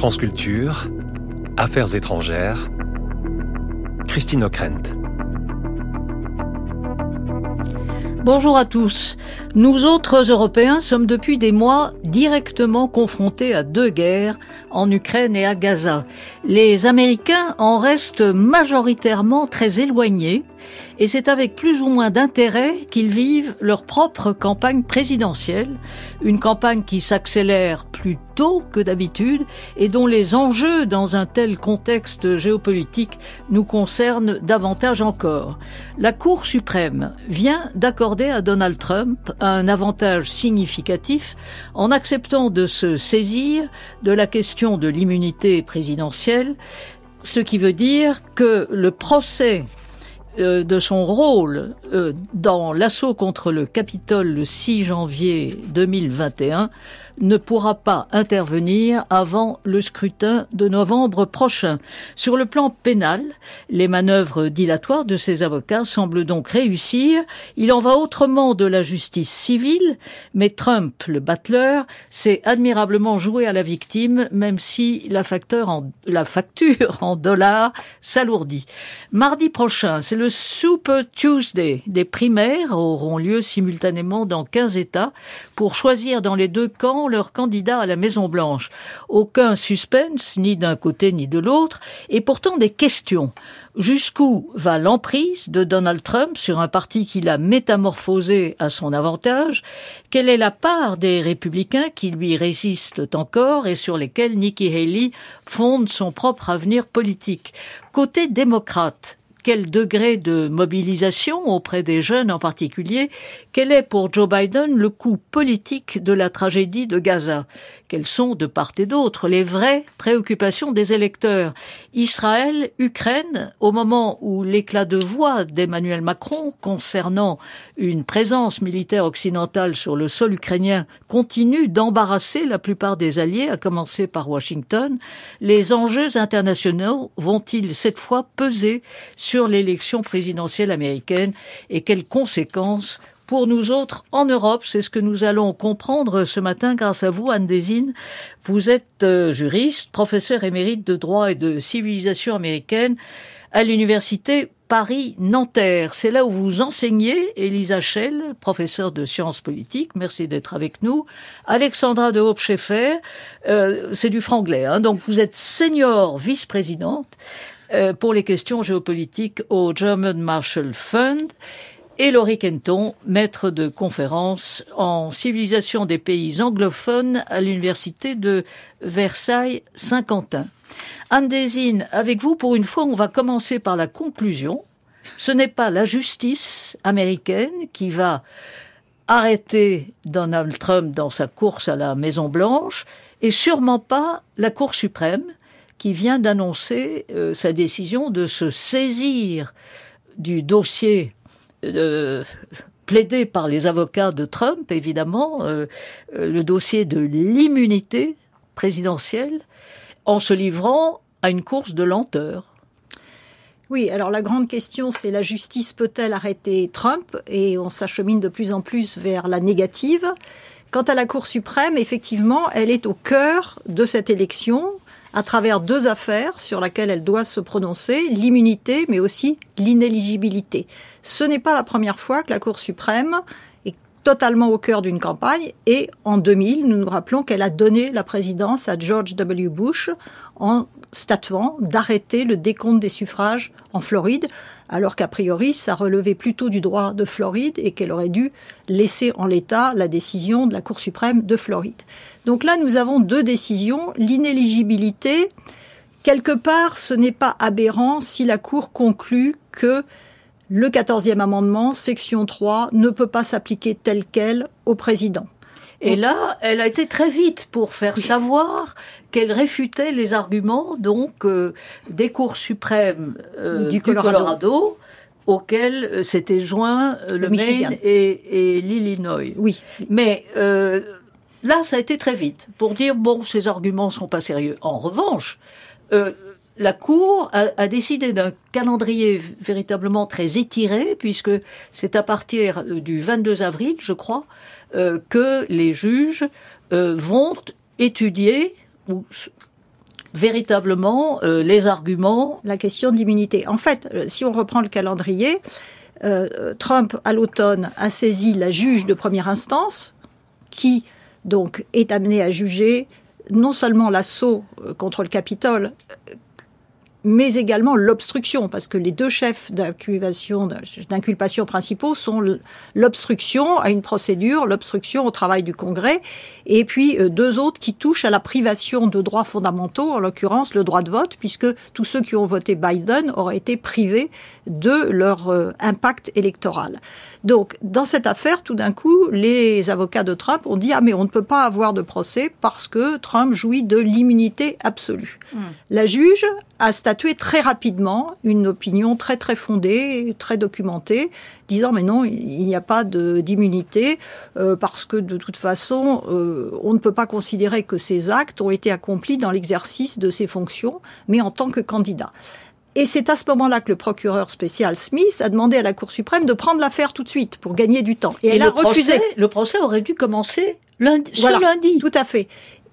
France Affaires étrangères, Christine O'Krent. Bonjour à tous. Nous autres Européens sommes depuis des mois directement confrontés à deux guerres en Ukraine et à Gaza. Les Américains en restent majoritairement très éloignés et c'est avec plus ou moins d'intérêt qu'ils vivent leur propre campagne présidentielle, une campagne qui s'accélère plus tôt que d'habitude et dont les enjeux dans un tel contexte géopolitique nous concernent davantage encore. La Cour suprême vient d'accorder à Donald Trump un avantage significatif en acceptant de se saisir de la question de l'immunité présidentielle, ce qui veut dire que le procès euh, de son rôle euh, dans l'assaut contre le Capitole le 6 janvier 2021 ne pourra pas intervenir avant le scrutin de novembre prochain. Sur le plan pénal, les manœuvres dilatoires de ses avocats semblent donc réussir. Il en va autrement de la justice civile, mais Trump, le battleur, s'est admirablement joué à la victime, même si la, facture en dollars s'alourdit. Mardi prochain, c'est le Super Tuesday. Des primaires auront lieu simultanément dans 15 États pour choisir dans les deux camps leur candidat à la Maison-Blanche. Aucun suspense, ni d'un côté ni de l'autre, et pourtant des questions. Jusqu'où va l'emprise de Donald Trump sur un parti qu'il a métamorphosé à son avantage? Quelle est la part des républicains qui lui résistent encore et sur lesquels Nikki Haley fonde son propre avenir politique? Côté démocrate, quel degré de mobilisation auprès des jeunes en particulier, quel est pour Joe Biden le coût politique de la tragédie de Gaza? Quelles sont de part et d'autre les vraies préoccupations des électeurs? Israël, Ukraine, au moment où l'éclat de voix d'Emmanuel Macron concernant une présence militaire occidentale sur le sol ukrainien continue d'embarrasser la plupart des alliés, à commencer par Washington, les enjeux internationaux vont-ils cette fois peser l'élection présidentielle américaine et quelles conséquences pour nous autres en Europe. C'est ce que nous allons comprendre ce matin grâce à vous, Anne Desine. Vous êtes euh, juriste, professeur émérite de droit et de civilisation américaine à l'université Paris-Nanterre. C'est là où vous enseignez, Elisa Schell, professeure de sciences politiques. Merci d'être avec nous. Alexandra de Hope-Scheffer, euh, c'est du franglais. Hein. donc vous êtes senior vice-présidente pour les questions géopolitiques au German Marshall Fund et Laurie Kenton, maître de conférence en civilisation des pays anglophones à l'université de Versailles-Saint-Quentin. Anne Desine, avec vous, pour une fois, on va commencer par la conclusion. Ce n'est pas la justice américaine qui va arrêter Donald Trump dans sa course à la Maison Blanche, et sûrement pas la Cour suprême qui vient d'annoncer euh, sa décision de se saisir du dossier euh, plaidé par les avocats de Trump, évidemment, euh, le dossier de l'immunité présidentielle, en se livrant à une course de lenteur. Oui, alors la grande question, c'est la justice peut-elle arrêter Trump? Et on s'achemine de plus en plus vers la négative. Quant à la Cour suprême, effectivement, elle est au cœur de cette élection à travers deux affaires sur lesquelles elle doit se prononcer, l'immunité mais aussi l'inéligibilité. Ce n'est pas la première fois que la Cour suprême totalement au cœur d'une campagne et en 2000, nous nous rappelons qu'elle a donné la présidence à George W. Bush en statuant d'arrêter le décompte des suffrages en Floride, alors qu'a priori, ça relevait plutôt du droit de Floride et qu'elle aurait dû laisser en l'état la décision de la Cour suprême de Floride. Donc là, nous avons deux décisions. L'inéligibilité, quelque part, ce n'est pas aberrant si la Cour conclut que le 14e amendement, section 3, ne peut pas s'appliquer tel quel au président. Et là, elle a été très vite pour faire savoir qu'elle réfutait les arguments donc euh, des cours suprêmes euh, du, Colorado, auxquels euh, s'étaient joints le, Maine et, l'Illinois. Oui. Mais là, ça a été très vite pour dire bon, ces arguments sont pas sérieux. En revanche, la Cour a, décidé d'un calendrier véritablement très étiré, puisque c'est à partir du 22 avril, je crois, que les juges vont étudier véritablement les arguments. La question d'immunité. En fait, si on reprend le calendrier, Trump, à l'automne, a saisi la juge de première instance, qui donc est amenée à juger non seulement l'assaut contre le Capitole, mais également l'obstruction, parce que les deux chefs d'inculpation principaux sont l'obstruction à une procédure, l'obstruction au travail du Congrès, et puis euh, deux autres qui touchent à la privation de droits fondamentaux, en l'occurrence le droit de vote, puisque tous ceux qui ont voté Biden auraient été privés de leur euh, impact électoral. Donc, dans cette affaire, tout d'un coup, les avocats de Trump ont dit ah mais on ne peut pas avoir de procès parce que Trump jouit de l'immunité absolue. Hmm. La juge a statué très rapidement une opinion très très fondée, très documentée, disant mais non, il n'y a pas d'immunité euh, parce que de toute façon, euh, on ne peut pas considérer que ces actes ont été accomplis dans l'exercice de ses fonctions, mais en tant que candidat. Et c'est à ce moment-là que le procureur spécial Smith a demandé à la Cour suprême de prendre l'affaire tout de suite pour gagner du temps. Et, elle a refusé. le procès aurait dû commencer lundi, ce lundi. Tout à fait.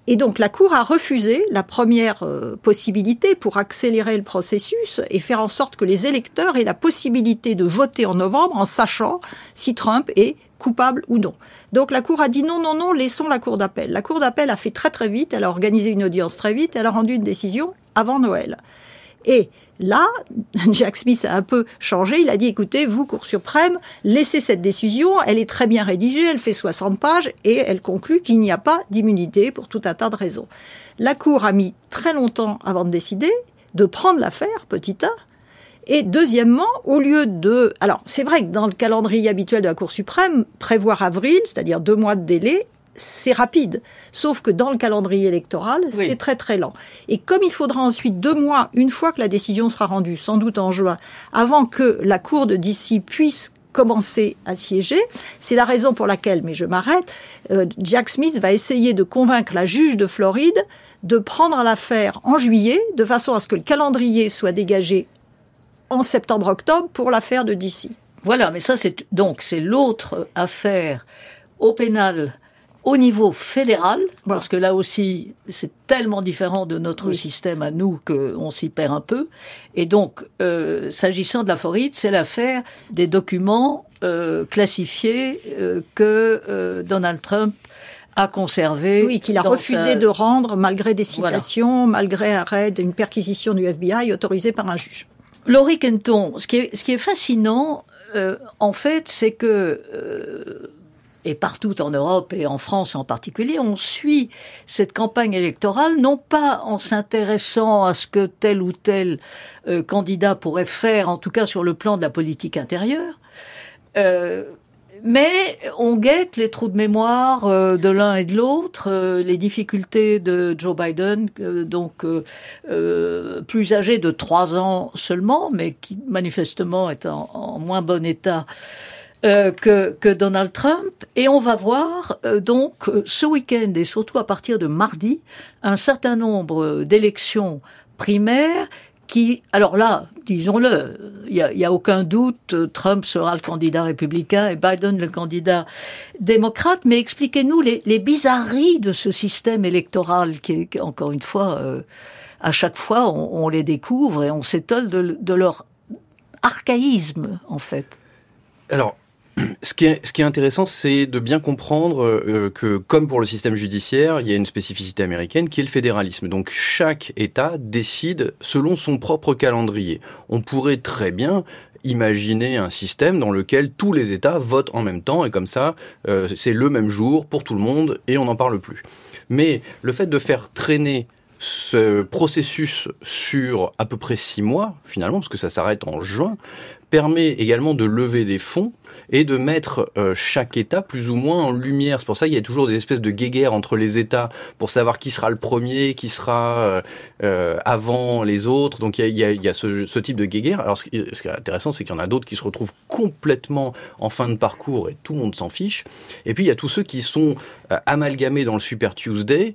Et donc la Cour a refusé la première euh, possibilité pour accélérer le processus et faire en sorte que les électeurs aient la possibilité de voter en novembre en sachant si Trump est coupable ou non. Donc la Cour a dit non, non, non, laissons la Cour d'appel. La Cour d'appel a fait très très vite, elle a organisé une audience très vite, elle a rendu une décision avant Noël. Et Là, Jack Smith a un peu changé. Il a dit, écoutez, vous, Cour suprême, laissez cette décision. Elle est très bien rédigée, elle fait 60 pages et elle conclut qu'il n'y a pas d'immunité pour tout un tas de raisons. La Cour a mis très longtemps avant de décider, de prendre l'affaire, petit a. Et deuxièmement, au lieu de... Alors, c'est vrai que dans le calendrier habituel de la Cour suprême, prévoir avril, c'est-à-dire deux mois de délai, c'est rapide. Sauf que dans le calendrier électoral, c'est très très lent. Et comme il faudra ensuite deux mois, une fois que la décision sera rendue, sans doute en juin, avant que la Cour de DC puisse commencer à siéger. C'est la raison pour laquelle, mais je m'arrête, euh, Jack Smith va essayer de convaincre la juge de Floride de prendre l'affaire en juillet, de façon à ce que le calendrier soit dégagé en septembre-octobre pour l'affaire de DC. Voilà, mais ça c'est donc c'est l'autre affaire au pénal au niveau fédéral, parce que là aussi, c'est tellement différent de notre système à nous qu'on s'y perd un peu. Et donc, euh, s'agissant de la c'est l'affaire des documents euh, classifiés euh, que Donald Trump a conservé. Oui, qu'il a refusé de rendre malgré des citations, malgré arrêt d'une perquisition du FBI autorisée par un juge. Laurie Kenton, ce qui est, ce qui est fascinant, en fait, c'est que et partout en Europe et en France en particulier, on suit cette campagne électorale non pas en s'intéressant à ce que tel ou tel euh, candidat pourrait faire, en tout cas sur le plan de la politique intérieure, euh, mais on guette les trous de mémoire euh, de l'un et de l'autre, les difficultés de Joe Biden, donc plus âgé de trois ans seulement, mais qui manifestement est en moins bon état euh, que, Donald Trump. Et on va voir euh, donc euh, ce week-end et surtout à partir de mardi un certain nombre d'élections primaires qui, alors là, disons-le, il n'y a, a, aucun doute, Trump sera le candidat républicain et Biden le candidat démocrate, mais expliquez-nous les, bizarreries de ce système électoral qui encore une fois, à chaque fois, on, les découvre et on s'étonne de, de leur archaïsme, en fait. Alors, ce qui est, ce qui est intéressant, c'est de bien comprendre euh, que, comme pour le système judiciaire, il y a une spécificité américaine qui est le fédéralisme. Donc chaque État décide selon son propre calendrier. On pourrait très bien imaginer un système dans lequel tous les États votent en même temps et comme ça, euh, c'est le même jour pour tout le monde et on n'en parle plus. Mais le fait de faire traîner ce processus sur à peu près six mois, finalement, parce que ça s'arrête en juin, permet également de lever des fonds et de mettre euh, chaque État plus ou moins en lumière. C'est pour ça qu'il y a toujours des espèces de guéguerres entre les États pour savoir qui sera le premier, qui sera euh, euh avant les autres. Donc il y a, ce, type de guéguerre. Alors ce qui, est intéressant, c'est qu'il y en a d'autres qui se retrouvent complètement en fin de parcours et tout le monde s'en fiche. Et puis il y a tous ceux qui sont amalgamés dans le Super Tuesday,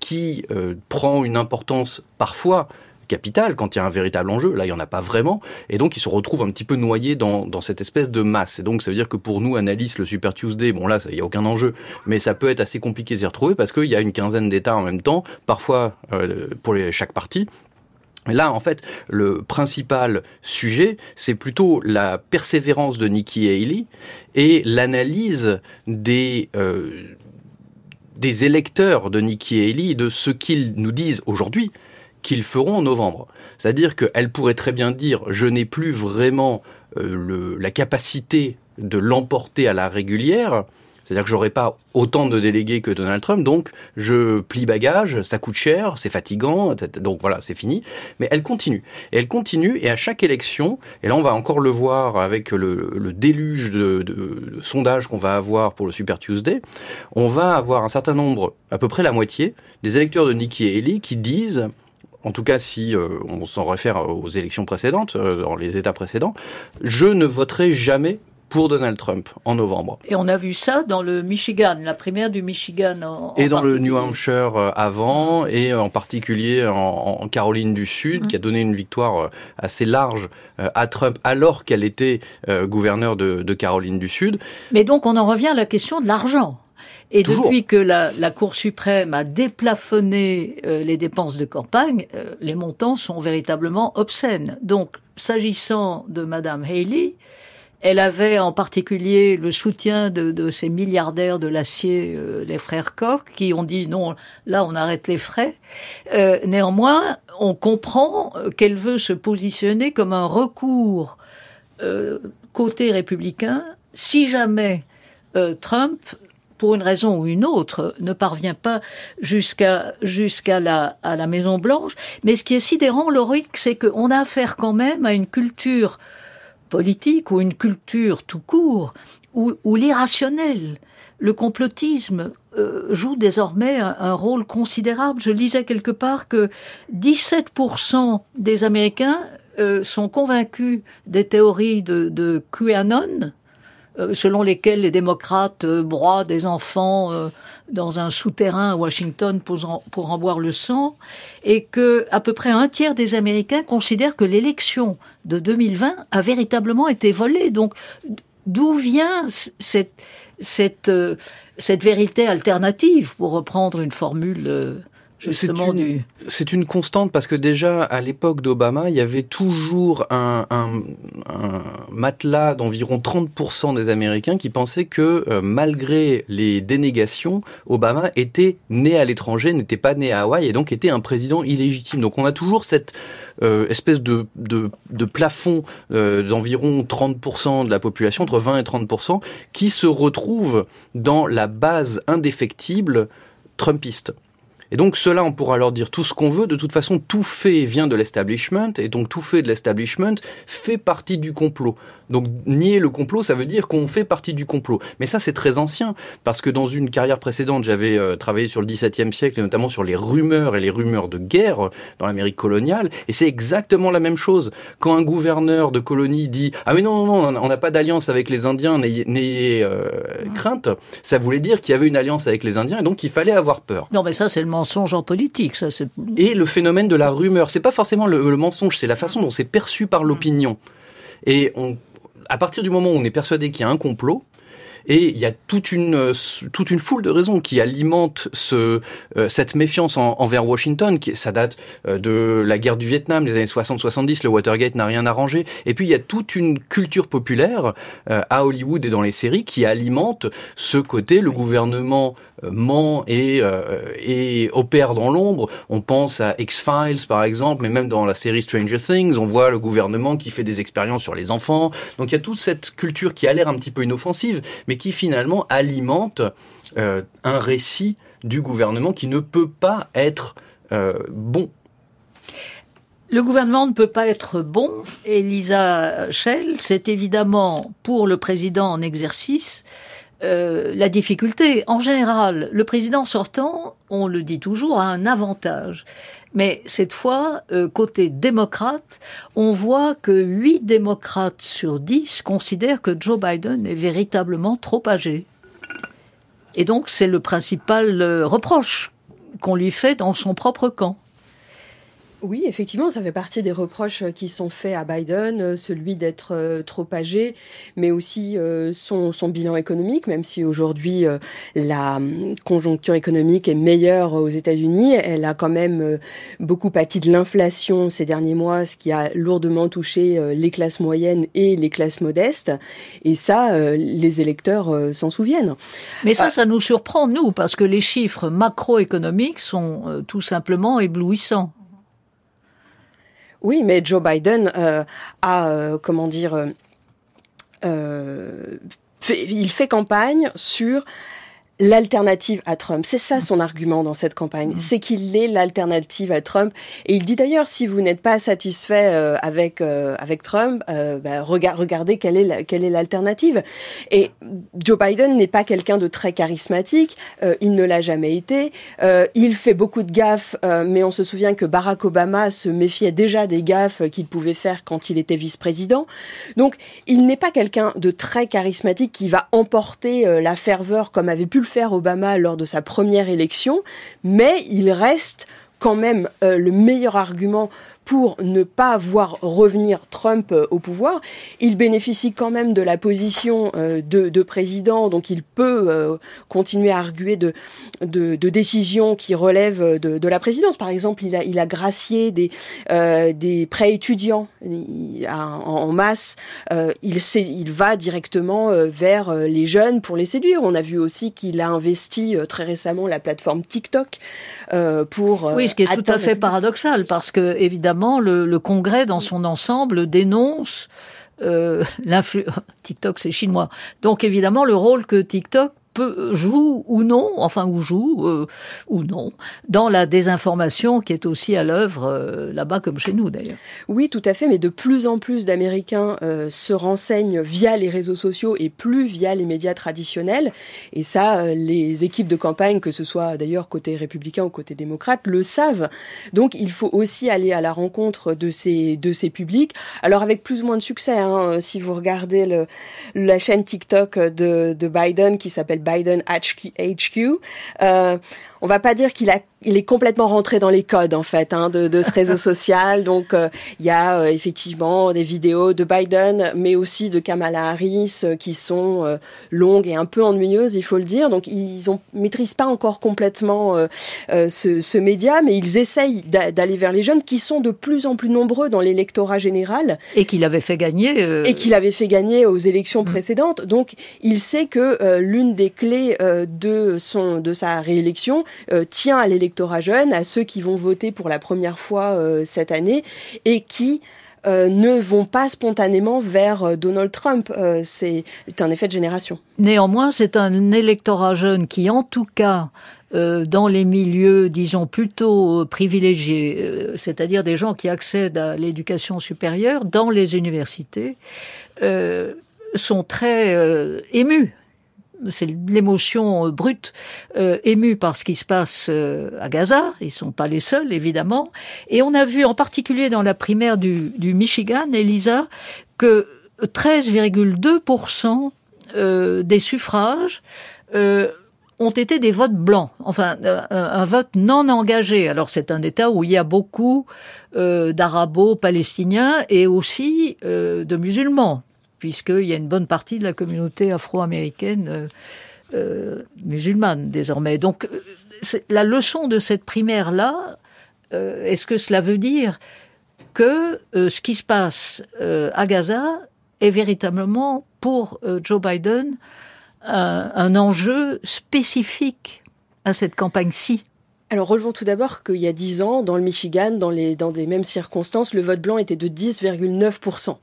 qui prend une importance parfois capital quand il y a un véritable enjeu. Là, il n'y en a pas vraiment. Et donc, il se retrouve un petit peu noyé dans, dans cette espèce de masse. Et donc, ça veut dire que pour nous, analystes, le Super Tuesday, bon là, il n'y a aucun enjeu, mais ça peut être assez compliqué d'y retrouver parce qu'il y a une quinzaine d'États en même temps, parfois euh, pour les, chaque parti. Là, en fait, le principal sujet, c'est plutôt la persévérance de Nikki Haley et l'analyse des euh, des électeurs de Nikki Haley de ce qu'ils nous disent aujourd'hui qu'ils feront en novembre. C'est-à-dire qu'elle pourrait très bien dire je n'ai plus vraiment euh, le, la capacité de l'emporter à la régulière, c'est-à-dire que j'aurai pas autant de délégués que Donald Trump, donc je plie bagage, ça coûte cher, c'est fatigant, donc voilà, c'est fini. Mais elle continue. Et elle continue, et à chaque élection, et là on va encore le voir avec le, déluge de, de sondages qu'on va avoir pour le Super Tuesday, on va avoir un certain nombre, à peu près la moitié, des électeurs de Nikki Haley qui disent en tout cas si euh, on s'en réfère aux élections précédentes, euh, dans les États précédents, je ne voterai jamais pour Donald Trump en novembre. Et on a vu ça dans le Michigan, la primaire du Michigan. En, et dans le New Hampshire euh, avant, et en particulier en, Caroline du Sud, qui a donné une victoire assez large à Trump alors qu'elle était gouverneur de, de Caroline du Sud. Mais donc on en revient à la question de l'argent. Et depuis que la, la, Cour suprême a déplafonné les dépenses de campagne, les montants sont véritablement obscènes. Donc, s'agissant de Madame Haley, elle avait en particulier le soutien de, ces milliardaires de l'acier, euh, les frères Koch, qui ont dit non, là on arrête les frais. Euh, néanmoins, on comprend qu'elle veut se positionner comme un recours euh, côté républicain si jamais Trump pour une raison ou une autre, ne parvient pas jusqu'à la, à la Maison Blanche. Mais ce qui est sidérant, Loric, c'est qu'on a affaire quand même à une culture politique ou une culture tout court, où, l'irrationnel, le complotisme euh, joue désormais un, rôle considérable. Je lisais quelque part que 17% des Américains euh, sont convaincus des théories de, de QAnon, selon lesquelles les démocrates broient des enfants dans un souterrain à Washington pour en, pour en boire le sang, et que à peu près un tiers des Américains considèrent que l'élection de 2020 a véritablement été volée. Donc, d'où vient cette, cette, euh, cette vérité alternative, pour reprendre une formule c'est une, c'est une constante parce que déjà à l'époque d'Obama, il y avait toujours un, un, un matelas d'environ 30% des Américains qui pensaient que euh, malgré les dénégations, Obama était né à l'étranger, n'était pas né à Hawaï et donc était un président illégitime. Donc on a toujours cette euh, espèce de, de, de plafond euh, d'environ 30% de la population, entre 20 et 30%, qui se retrouve dans la base indéfectible trumpiste. Et donc cela, on pourra leur dire tout ce qu'on veut. De toute façon, tout fait vient de l'establishment, et donc tout fait de l'establishment fait partie du complot. Donc nier le complot, ça veut dire qu'on fait partie du complot. Mais ça, c'est très ancien, parce que dans une carrière précédente, j'avais euh, travaillé sur le XVIIe siècle, et notamment sur les rumeurs et les rumeurs de guerre dans l'Amérique coloniale, et c'est exactement la même chose. Quand un gouverneur de colonie dit « Ah mais non, non, non, on n'a pas d'alliance avec les Indiens, n'ayez euh, crainte », ça voulait dire qu'il y avait une alliance avec les Indiens, et donc il fallait avoir peur. Non mais ça, c'est le mensonge en politique. Ça, Et le phénomène de la rumeur, c'est pas forcément le, le mensonge, c'est la façon dont c'est perçu par l'opinion. Et on, à partir du moment où on est persuadé qu'il y a un complot, et il y a toute une euh, toute une foule de raisons qui alimentent ce euh, cette méfiance envers Washington. Qui, ça date euh, de la guerre du Vietnam, des années 60-70. Le Watergate n'a rien arrangé. Et puis il y a toute une culture populaire à Hollywood et dans les séries qui alimente ce côté. Le gouvernement ment et et opère dans l'ombre. On pense à X-Files par exemple, mais même dans la série Stranger Things, on voit le gouvernement qui fait des expériences sur les enfants. Donc il y a toute cette culture qui a l'air un petit peu inoffensive, qui finalement alimente euh, un récit du gouvernement qui ne peut pas être euh, bon. Le gouvernement ne peut pas être bon. Elisa Schell, c'est évidemment pour le président en exercice euh, la difficulté. En général, le président sortant, on le dit toujours, a un avantage. Mais cette fois, euh, côté démocrate, on voit que 8 démocrates sur 10 considèrent que Joe Biden est véritablement trop âgé. Et donc c'est le principal euh, reproche qu'on lui fait dans son propre camp. Oui, effectivement, ça fait partie des reproches qui sont faits à Biden, euh, celui d'être euh, trop âgé, mais aussi euh, son, son, bilan économique, même si aujourd'hui la hum, conjoncture économique est meilleure aux États-Unis, elle a quand même beaucoup pâti de l'inflation ces derniers mois, ce qui a lourdement touché les classes moyennes et les classes modestes. Et ça, les électeurs s'en souviennent. Mais ça, ça nous surprend, nous, parce que les chiffres macroéconomiques sont tout simplement éblouissants. Oui, mais Joe Biden euh, a, euh, comment dire, euh, fait, il fait campagne sur l'alternative à Trump. C'est ça son argument dans cette campagne, mm. c'est qu'il est l'alternative à Trump. Et il dit d'ailleurs, si vous n'êtes pas satisfait euh, avec euh, avec Trump, euh, bah, regardez quelle est quelle est l'alternative. Et Joe Biden n'est pas quelqu'un de très charismatique, il ne l'a jamais été. il fait beaucoup de gaffes, mais on se souvient que Barack Obama se méfiait déjà des gaffes qu'il pouvait faire quand il était vice-président. Donc, il n'est pas quelqu'un de très charismatique qui va emporter la ferveur comme avait pu faire Obama lors de sa première élection, mais il reste quand même euh, le meilleur argument pour ne pas voir revenir Trump euh, au pouvoir. Il bénéficie quand même de la position euh, de, de président, donc il peut euh, continuer à arguer de, de, de, décisions qui relèvent de, de, la présidence. Par exemple, il a, il a gracié des, des prêts étudiants en, masse. il, il va directement vers les jeunes pour les séduire. On a vu aussi qu'il a investi très récemment la plateforme TikTok pour... Oui, ce qui est tout à fait paradoxal, parce que évidemment, le, Congrès dans son ensemble dénonce euh, l'influence. TikTok, c'est chinois. Donc évidemment, le rôle que TikTok peut, joue ou non, enfin ou joue euh, ou non, dans la désinformation qui est aussi à l'œuvre euh, là-bas comme chez nous d'ailleurs. Oui, tout à fait, mais de plus en plus d'Américains euh, se renseignent via les réseaux sociaux et plus via les médias traditionnels. Et ça, les équipes de campagne, que ce soit d'ailleurs côté républicain ou côté démocrate, le savent. Donc il faut aussi aller à la rencontre de ces, de ces publics. Alors avec plus ou moins de succès, hein, si vous regardez le, la chaîne TikTok de, de Biden qui s'appelle Biden HQ. Euh, on va pas dire qu'il a il est complètement rentré dans les codes en fait hein, de, de, ce réseau social. Donc euh, il y a euh, effectivement des vidéos de Biden, mais aussi de Kamala Harris euh, qui sont longues et un peu ennuyeuses, il faut le dire. Donc ils ont maîtrisent pas encore complètement ce, ce, média, mais ils essayent d'aller vers les jeunes qui sont de plus en plus nombreux dans l'électorat général et qu'il avait fait gagner et qu'il avait fait gagner aux élections mm. précédentes. Donc il sait que l'une des clés de son de sa réélection tient à l'électorat jeune, à ceux qui vont voter pour la première fois euh, cette année et qui euh, ne vont pas spontanément vers euh, Donald Trump. c'est un effet de génération. Néanmoins, c'est un électorat jeune qui, en tout cas, dans les milieux, disons, plutôt privilégiés, c'est-à-dire des gens qui accèdent à l'éducation supérieure dans les universités, sont très émus c'est l'émotion euh, brute, euh, émue par ce qui se passe euh, à Gaza. Ils sont pas les seuls, évidemment. Et on a vu, en particulier dans la primaire du, du Michigan, Elisa, que 13,2% euh, des suffrages ont été des votes blancs, enfin un, vote non engagé. Alors c'est un État où il y a beaucoup d'arabo-palestiniens et aussi de musulmans puisqu'il y a une bonne partie de la communauté afro-américaine euh, euh, musulmane désormais. Donc euh, la leçon de cette primaire-là, est-ce que cela veut dire que ce qui se passe à Gaza est véritablement pour Joe Biden un, enjeu spécifique à cette campagne-ci? Alors relevons tout d'abord qu'il y a dix ans, dans le Michigan, dans, les, dans des mêmes circonstances, le vote blanc était de 10,9%.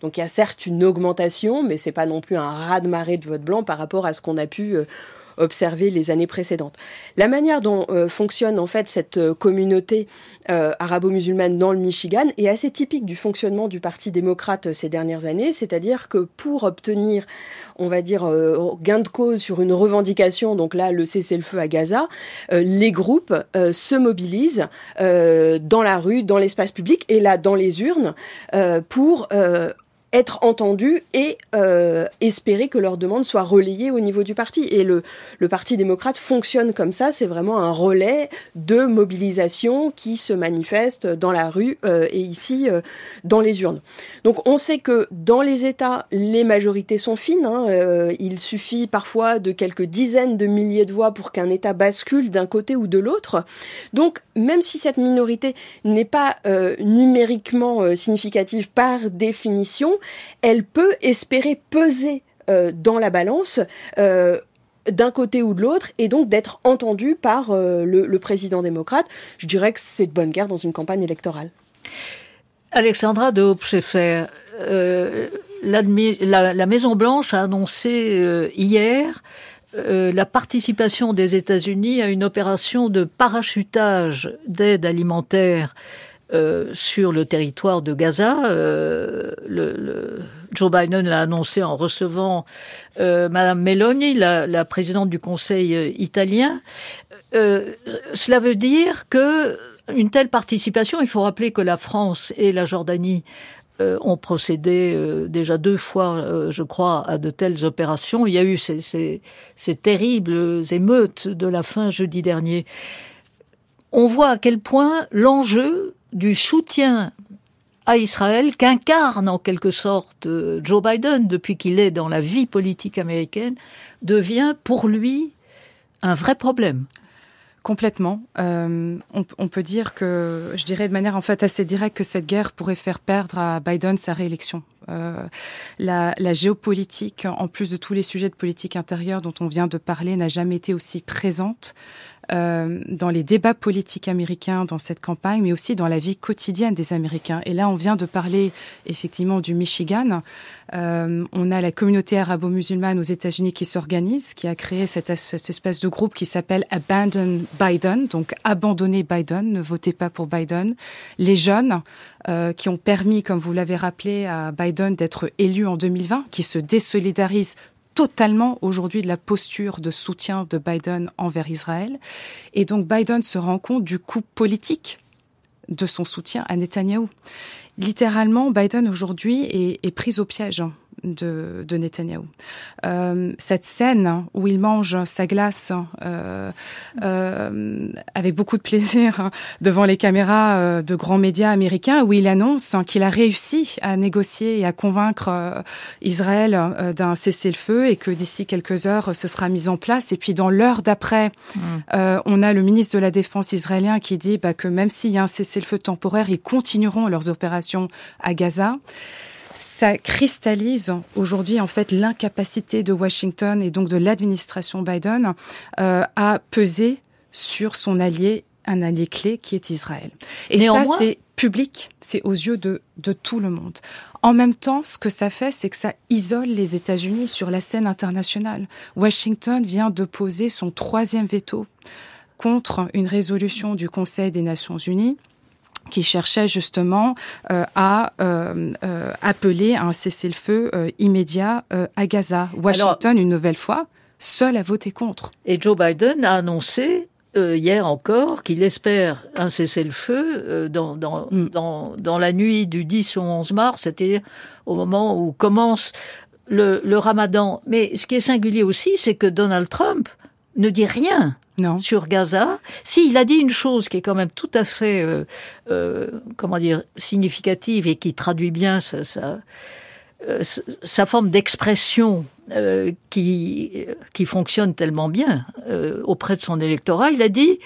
Donc il y a certes une augmentation, mais c'est pas non plus un raz-de-marée de vote blanc par rapport à ce qu'on a pu euh, observé les années précédentes. La manière dont euh, fonctionne en fait cette euh, communauté euh, arabo-musulmane dans le Michigan est assez typique du fonctionnement du Parti démocrate ces dernières années, c'est-à-dire que pour obtenir, on va dire, gain de cause sur une revendication, donc là le cessez-le-feu à Gaza, les groupes se mobilisent dans la rue, dans l'espace public et là dans les urnes pour être entendus et euh, espérer que leurs demandes soient relayées au niveau du parti. Et le, le Parti démocrate fonctionne comme ça, c'est vraiment un relais de mobilisation qui se manifeste dans la rue euh, et ici euh, dans les urnes. Donc on sait que dans les États, les majorités sont fines. Hein, euh, il suffit parfois de quelques dizaines de milliers de voix pour qu'un État bascule d'un côté ou de l'autre. Donc même si cette minorité n'est pas euh, numériquement euh, significative par définition, elle peut espérer peser euh, dans la balance d'un côté ou de l'autre, et donc d'être entendue par le, le, président démocrate. Je dirais que c'est de bonne guerre dans une campagne électorale. Alexandra de euh, la, la, Maison Blanche a annoncé euh, hier euh, la participation des États-Unis à une opération de parachutage d'aide alimentaire euh, sur le territoire de Gaza. Euh, Joe Biden l'a annoncé en recevant euh, Madame Meloni, la, présidente du Conseil euh, italien. cela veut dire que une telle participation, il faut rappeler que la France et la Jordanie ont procédé déjà deux fois, je crois, à de telles opérations. Il y a eu ces, terribles émeutes de la fin jeudi dernier. On voit à quel point l'enjeu du soutien à Israël qu'incarne en quelque sorte Joe Biden depuis qu'il est dans la vie politique américaine devient pour lui un vrai problème. Complètement. Euh, on, peut dire que, je dirais de manière en fait assez directe, que cette guerre pourrait faire perdre à Biden sa réélection. Euh, la, géopolitique, en plus de tous les sujets de politique intérieure dont on vient de parler, n'a jamais été aussi présente euh, dans les débats politiques américains dans cette campagne, mais aussi dans la vie quotidienne des Américains. Et là, on vient de parler effectivement du Michigan. Euh, on a la communauté arabo-musulmane aux États-Unis qui s'organise, qui a créé cette, espèce de groupe qui s'appelle Abandon Biden, donc abandonner Biden, ne votez pas pour Biden. Les jeunes euh, qui ont permis, comme vous l'avez rappelé, à Biden d'être élu en 2020, qui se désolidarisent totalement aujourd'hui de la posture de soutien de Biden envers Israël. Et donc Biden se rend compte du coup politique de son soutien à Netanyahou. Littéralement, Biden aujourd'hui est, est pris au piège de, de Netanyahou. Euh, cette scène où il mange sa glace euh, euh, avec beaucoup de plaisir hein, devant les caméras de grands médias américains, où il annonce qu'il a réussi à négocier et à convaincre Israël d'un cessez-le-feu et que d'ici quelques heures, ce sera mis en place. Et puis dans l'heure d'après, mmh. on a le ministre de la Défense israélien qui dit bah, que même s'il y a un cessez-le-feu temporaire, ils continueront leurs opérations à Gaza ça cristallise aujourd'hui en fait l'incapacité de Washington et donc de l'administration Biden euh, à peser sur son allié, un allié clé qui est Israël. Et Néanmoins... ça, c'est public, c'est aux yeux de, de tout le monde. En même temps, ce que ça fait, c'est que ça isole les États-Unis sur la scène internationale. Washington vient de poser son troisième veto contre une résolution du Conseil des Nations Unies qui cherchait justement euh, à euh, euh, appeler à un cessez-le-feu immédiat à Gaza. Washington, Alors, une nouvelle fois, seul a voté contre. Et Joe Biden a annoncé euh, hier encore qu'il espère un cessez-le-feu dans, dans, mm. dans, dans la nuit du 10 au 11 mars, c'est-à-dire au moment où commence le, le ramadan. Mais ce qui est singulier aussi, c'est que Donald Trump ne dit rien non. sur Gaza. Si, il a dit une chose qui est quand même tout à fait, euh, euh, comment dire, significative et qui traduit bien sa, euh, forme d'expression qui, qui fonctionne tellement bien auprès de son électorat. Il a dit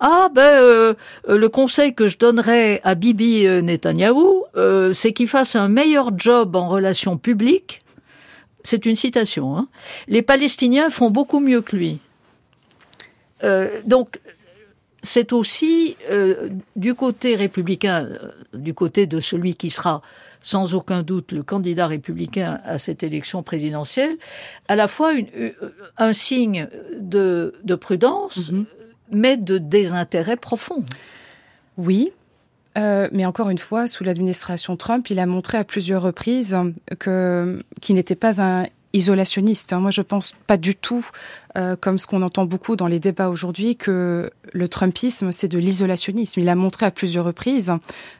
ah ben le conseil que je donnerais à Bibi Netanyahou, c'est qu'il fasse un meilleur job en relations publiques. C'est une citation. Hein. Les Palestiniens font beaucoup mieux que lui. Euh, donc, c'est aussi euh, du côté républicain, euh, du côté de celui qui sera sans aucun doute le candidat républicain à cette élection présidentielle, à la fois une, un signe de, de prudence, mm -hmm. mais de désintérêt profond. Oui, euh, mais encore une fois, sous l'administration Trump, il a montré à plusieurs reprises que qui n'était pas un isolationniste. Hein. Moi, je pense pas du tout, euh, comme ce qu'on entend beaucoup dans les débats aujourd'hui, que le Trumpisme, c'est de l'isolationnisme. Il a montré à plusieurs reprises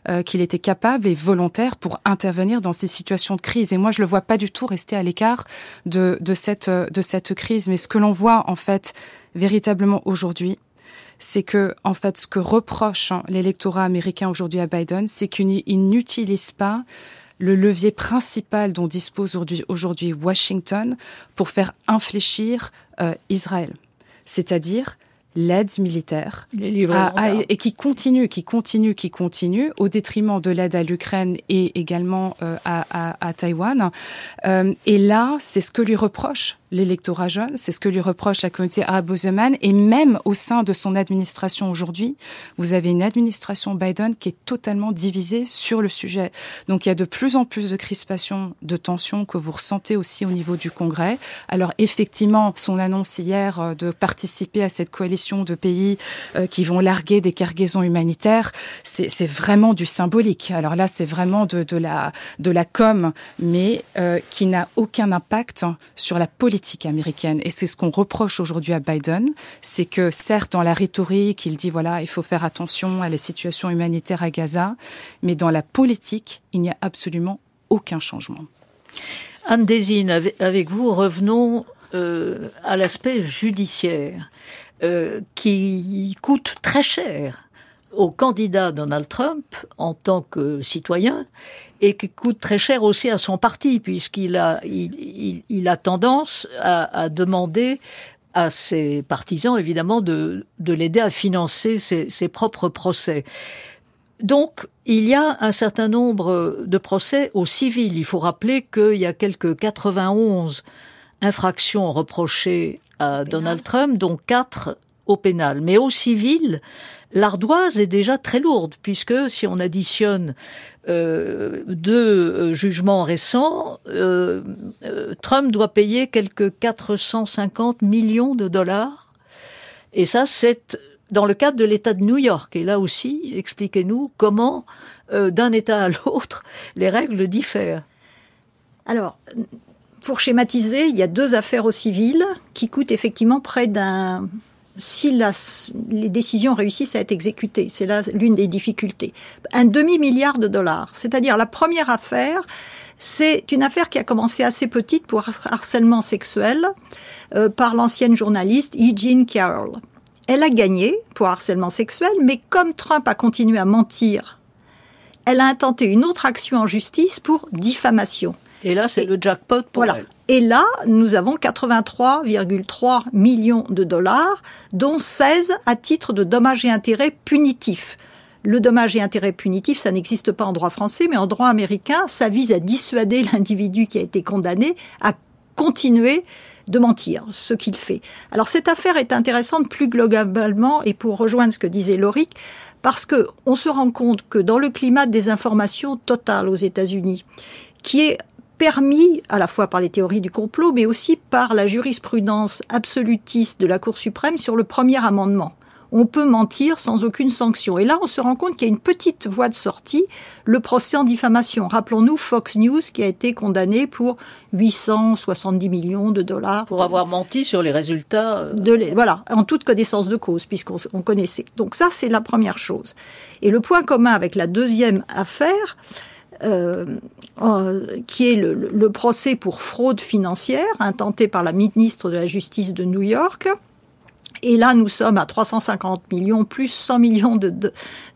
euh, qu'il était capable et volontaire pour intervenir dans ces situations de crise. Et moi, je le vois pas du tout rester à l'écart de, de cette crise. Mais ce que l'on voit, en fait, véritablement aujourd'hui, c'est que, en fait, ce que reproche hein, l'électorat américain aujourd'hui à Biden, c'est qu'il n'utilise pas le levier principal dont dispose aujourd'hui Washington pour faire infléchir euh, Israël, c'est-à-dire l'aide militaire et qui continue, qui continue, qui continue au détriment de l'aide à l'Ukraine et également euh, à, Taïwan. Euh, et là, c'est ce que lui reproche l'électorat jeune, c'est ce que lui reproche la communauté arabo-musulmane et même au sein de son administration aujourd'hui, vous avez une administration Biden qui est totalement divisée sur le sujet. Donc il y a de plus en plus de crispations, de tensions que vous ressentez aussi au niveau du Congrès. Alors effectivement, son annonce hier euh, de participer à cette coalition de pays euh, qui vont larguer des cargaisons humanitaires, c'est vraiment du symbolique. Alors là, c'est vraiment de, de, la, de la com, mais euh, qui n'a aucun impact sur la politique américaine. Et c'est ce qu'on reproche aujourd'hui à Biden, c'est que certes, dans la rhétorique, il dit voilà, il faut faire attention à la situation humanitaire à Gaza, mais dans la politique, il n'y a absolument aucun changement. Anne Désine, avec vous, revenons euh, à l'aspect judiciaire, euh, qui coûte très cher au candidat Donald Trump en tant que citoyen et qui coûte très cher aussi à son parti puisqu'il a, il, il, a tendance à, à, demander à ses partisans évidemment de, de l'aider à financer ses, ses, propres procès. Donc, il y a un certain nombre de procès au civil. Il faut rappeler qu'il y a quelques 91 infractions reprochées à Donald Trump, dont quatre au pénal. Mais au civil, l'ardoise est déjà très lourde, puisque si on additionne euh, deux euh, jugements récents, euh, Trump doit payer quelques 450 millions de dollars. Et ça, c'est dans le cadre de l'État de New York. Et là aussi, expliquez-nous comment, d'un État à l'autre, les règles diffèrent. Alors, pour schématiser, il y a deux affaires au civil qui coûtent effectivement près d'un si la, les décisions réussissent à être exécutées. C'est là l'une des difficultés. Un demi-milliard de dollars. C'est-à-dire la première affaire, c'est une affaire qui a commencé assez petite pour harcèlement sexuel euh, par l'ancienne journaliste E. Jean Carroll. Elle a gagné pour harcèlement sexuel, mais comme Trump a continué à mentir, elle a intenté une autre action en justice pour diffamation. Et là, c'est le jackpot pour voilà. elle. Et là, nous avons 83,3 millions de dollars, dont 16 à titre de dommages et intérêts punitifs. Le dommage et intérêt punitif, ça n'existe pas en droit français, mais en droit américain, ça vise à dissuader l'individu qui a été condamné à continuer de mentir, ce qu'il fait. Alors cette affaire est intéressante plus globalement, et pour rejoindre ce que disait Loric, parce que on se rend compte que dans le climat de désinformation totale aux États-Unis, qui est permis à la fois par les théories du complot, mais aussi par la jurisprudence absolutiste de la Cour suprême sur le premier amendement. On peut mentir sans aucune sanction. Et là, on se rend compte qu'il y a une petite voie de sortie, le procès en diffamation. Rappelons-nous Fox News qui a été condamné pour 870 millions de dollars. Pour avoir menti sur les résultats. euh, De les, voilà, en toute connaissance de cause, puisqu'on on connaissait. Donc ça, c'est la première chose. Et le point commun avec la deuxième affaire, euh, qui est le, procès pour fraude financière intenté par la ministre de la Justice de New York. Et là, nous sommes à 350 millions plus 100 millions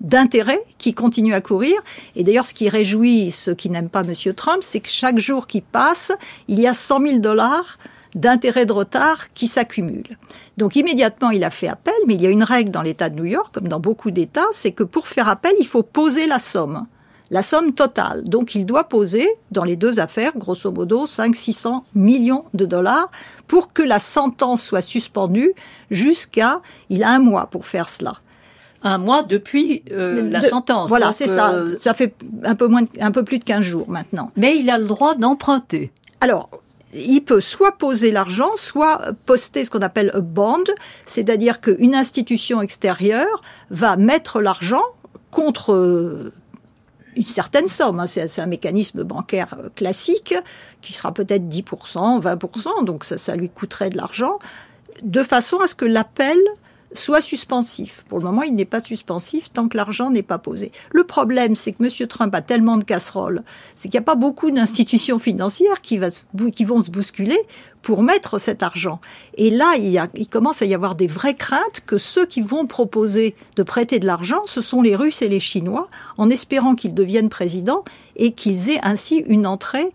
d'intérêts de, qui continuent à courir. Et d'ailleurs, ce qui réjouit ceux qui n'aiment pas Monsieur Trump, c'est que chaque jour qui passe, il y a 100 000 dollars d'intérêts de retard qui s'accumulent. Donc immédiatement, il a fait appel, mais il y a une règle dans l'État de New York, comme dans beaucoup d'États, c'est que pour faire appel, il faut poser la somme la somme totale. Donc il doit poser, dans les deux affaires, grosso modo, 500-600 millions de dollars pour que la sentence soit suspendue jusqu'à... Il a un mois pour faire cela. Un mois depuis euh, la sentence. Voilà, c'est euh... ça. Ça fait un peu, moins de, un peu plus de 15 jours maintenant. Mais il a le droit d'emprunter. Alors, il peut soit poser l'argent, soit poster ce qu'on appelle un bond, c'est-à-dire qu'une institution extérieure va mettre l'argent contre une certaine somme. Hein. C'est un mécanisme bancaire euh, classique qui sera peut-être 10%, 20%, donc ça, ça lui coûterait de l'argent, de façon à ce que l'appel soit suspensif. Pour le moment, il n'est pas suspensif tant que l'argent n'est pas posé. Le problème, c'est que M. Trump a tellement de casseroles, c'est qu'il n'y a pas beaucoup d'institutions financières qui, vont se bousculer pour mettre cet argent. Et là, il, il commence à y avoir des vraies craintes que ceux qui vont proposer de prêter de l'argent, ce sont les Russes et les Chinois, en espérant qu'ils deviennent présidents et qu'ils aient ainsi une entrée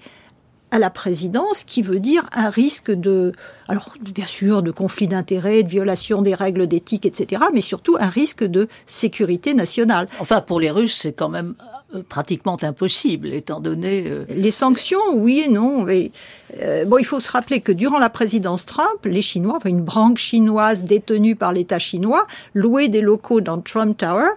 à la présidence, qui veut dire un risque de, alors bien sûr, de conflit d'intérêts, de violation des règles d'éthique, etc., mais surtout un risque de sécurité nationale. Enfin, pour les Russes, c'est quand même euh, pratiquement impossible, étant donné... Euh, les sanctions, oui et non. Mais, euh, bon, il faut se rappeler que durant la présidence Trump, les Chinois, enfin une branche chinoise détenue par l'État chinois, louait des locaux dans Trump Tower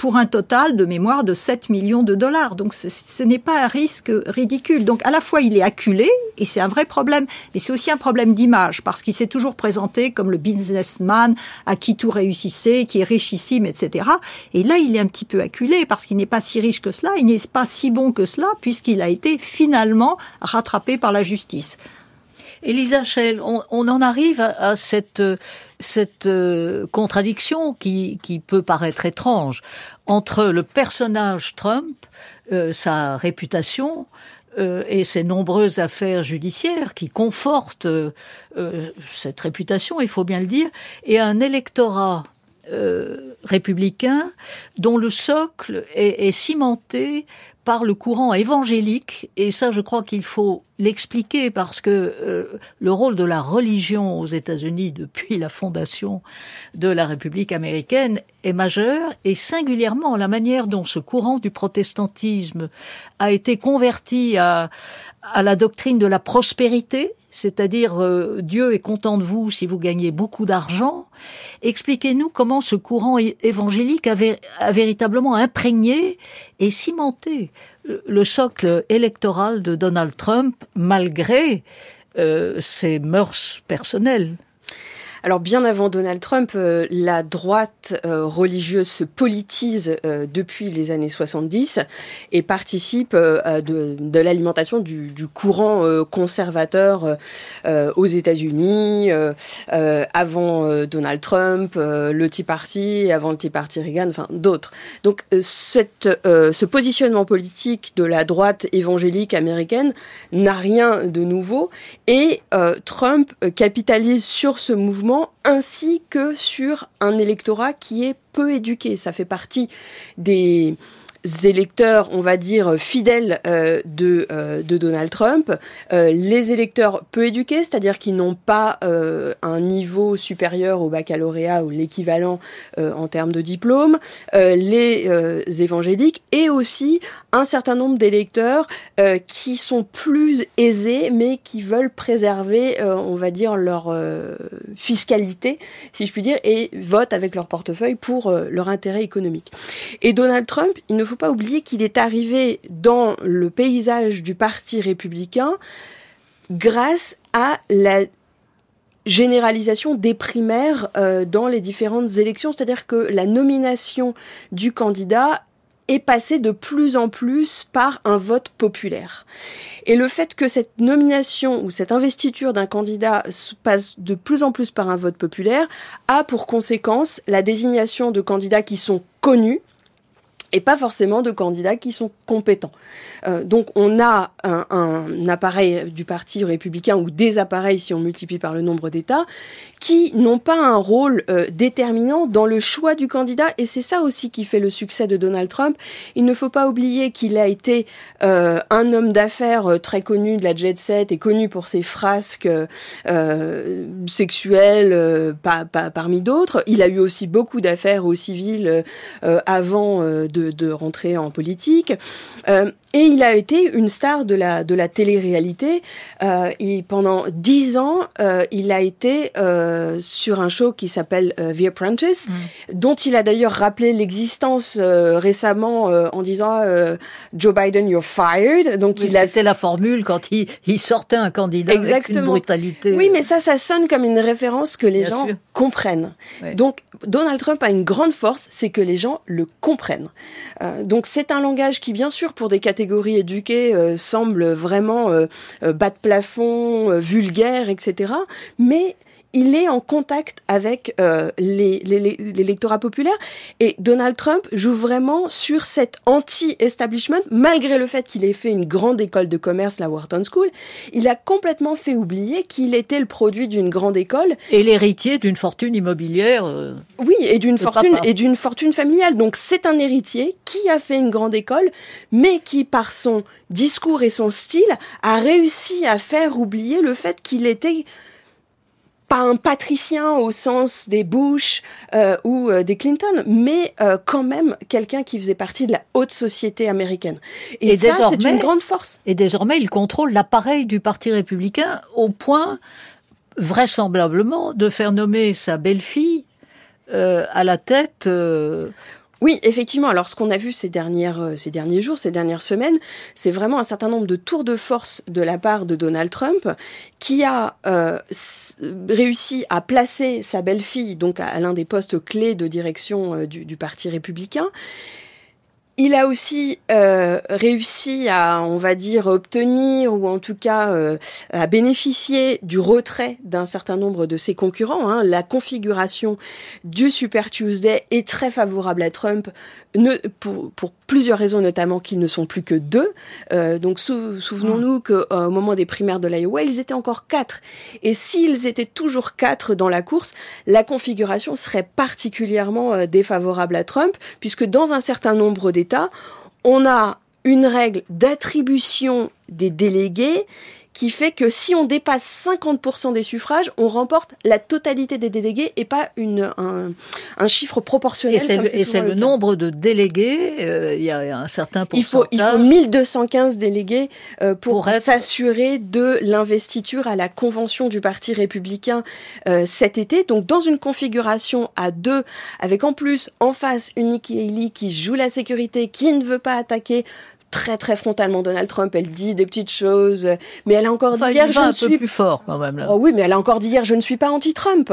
pour un total de mémoire de 7 millions de dollars. Donc ce n'est pas un risque ridicule. Donc à la fois il est acculé, et c'est un vrai problème, mais c'est aussi un problème d'image, parce qu'il s'est toujours présenté comme le businessman à qui tout réussissait, qui est richissime, etc. Et là il est un petit peu acculé, parce qu'il n'est pas si riche que cela, il n'est pas si bon que cela, puisqu'il a été finalement rattrapé par la justice. Elisa Schell, on, en arrive à, cette, cette euh, contradiction qui, qui, peut paraître étrange entre le personnage Trump, euh, sa réputation, euh, et ses nombreuses affaires judiciaires qui confortent cette réputation, il faut bien le dire, et un électorat républicain dont le socle est, est cimenté par le courant évangélique, et ça je crois qu'il faut l'expliquer parce que euh, le rôle de la religion aux États-Unis depuis la fondation de la République américaine est majeur, et singulièrement la manière dont ce courant du protestantisme a été converti à, à la doctrine de la prospérité, c'est-à-dire euh, Dieu est content de vous si vous gagnez beaucoup d'argent. Expliquez-nous comment ce courant évangélique a, véritablement imprégné et cimenté le socle électoral de Donald Trump malgré euh, ses mœurs personnelles. Alors bien avant Donald Trump, euh, la droite euh, religieuse se politise euh, depuis les années 70 et participe de, de l'alimentation du, courant conservateur aux États-Unis avant Donald Trump, le Tea Party, avant le Tea Party Reagan, enfin d'autres. Donc ce positionnement politique de la droite évangélique américaine n'a rien de nouveau et Trump capitalise sur ce mouvement ainsi que sur un électorat qui est peu éduqué. Ça fait partie des électeurs, on va dire, fidèles euh, de, euh, de Donald Trump, euh, les électeurs peu éduqués, c'est-à-dire qui n'ont pas un niveau supérieur au baccalauréat ou l'équivalent en termes de diplôme, les évangéliques, et aussi un certain nombre d'électeurs qui sont plus aisés, mais qui veulent préserver, on va dire, leur fiscalité, si je puis dire, et votent avec leur portefeuille pour leur intérêt économique. Et Donald Trump, il ne faut pas oublier qu'il est arrivé dans le paysage du Parti républicain grâce à la généralisation des primaires euh, dans les différentes élections, c'est-à-dire que la nomination du candidat est passée de plus en plus par un vote populaire. Et le fait que cette nomination ou cette investiture d'un candidat passe de plus en plus par un vote populaire a pour conséquence la désignation de candidats qui sont connus, et pas forcément de candidats qui sont compétents. Euh, donc on a un, un, appareil du Parti républicain ou des appareils si on multiplie par le nombre d'États qui n'ont pas un rôle euh, déterminant dans le choix du candidat et c'est ça aussi qui fait le succès de Donald Trump. Il ne faut pas oublier qu'il a été euh, un homme d'affaires euh, très connu de la jet set et connu pour ses frasques euh, sexuelles pas, pas, parmi d'autres. Il a eu aussi beaucoup d'affaires au civil avant de de, rentrer en politique. Euh, et il a été une star de la, de la télé-réalité. Euh, pendant dix ans, euh, il a été sur un show qui s'appelle The Apprentice, mm. dont il a d'ailleurs rappelé l'existence récemment en disant Joe Biden, you're fired. Donc il a fait la formule quand il, il sortait un candidat Exactement. avec une brutalité. Oui, mais ça, ça sonne comme une référence que les gens comprennent. Donc Donald Trump a une grande force, c'est que les gens le comprennent. Donc c'est un langage qui, bien sûr, pour des catégories éduquées, semble vraiment bas de plafond, vulgaire, etc. Mais il est en contact avec euh, l'électorat populaire et Donald Trump joue vraiment sur cet anti-establishment malgré le fait qu'il ait fait une grande école de commerce, la Wharton School. Il a complètement fait oublier qu'il était le produit d'une grande école et l'héritier d'une fortune immobilière. Euh, oui, et d'une fortune et d'une fortune familiale. Donc c'est un héritier qui a fait une grande école, mais qui par son discours et son style a réussi à faire oublier le fait qu'il était pas un patricien au sens des Bush euh, ou euh, des Clinton, mais euh, quand même quelqu'un qui faisait partie de la haute société américaine. Et, ça, c'est une grande force. Et désormais, il contrôle l'appareil du Parti républicain au point, vraisemblablement, de faire nommer sa belle-fille à la tête oui, effectivement. Alors, ce qu'on a vu ces dernières, euh, ces derniers jours, ces dernières semaines, c'est vraiment un certain nombre de tours de force de la part de Donald Trump, qui a euh, réussi à placer sa belle-fille donc à, l'un des postes clés de direction euh, du, du Parti républicain il a aussi euh, réussi à, on va dire, obtenir ou en tout cas euh, à bénéficier du retrait d'un certain nombre de ses concurrents. Hein. La configuration du Super Tuesday est très favorable à Trump ne, pour, pour, plusieurs raisons, notamment qu'ils ne sont plus que deux. Euh, donc souvenons-nous qu'au moment des primaires de l'Iowa, ils étaient encore quatre. Et s'ils étaient toujours quatre dans la course, la configuration serait particulièrement défavorable à Trump, puisque dans un certain nombre d'États, on a une règle d'attribution des délégués qui fait que si on dépasse 50% des suffrages, on remporte la totalité des délégués et pas une, un, chiffre proportionnel. Et c'est le, nombre de délégués, euh, il y a un certain pourcentage. Il faut, il faut 1215 délégués euh, pour, s'assurer de l'investiture à la convention du Parti républicain euh, cet été. Donc dans une configuration à deux, avec en plus en face une Nikki Haley qui joue la sécurité, qui ne veut pas attaquer très très frontalement Donald Trump. Elle dit des petites choses, mais elle a encore dit hier je ne suis plus fort quand même. Là. Oh oui, mais elle a encore dit hier je ne suis pas anti-Trump.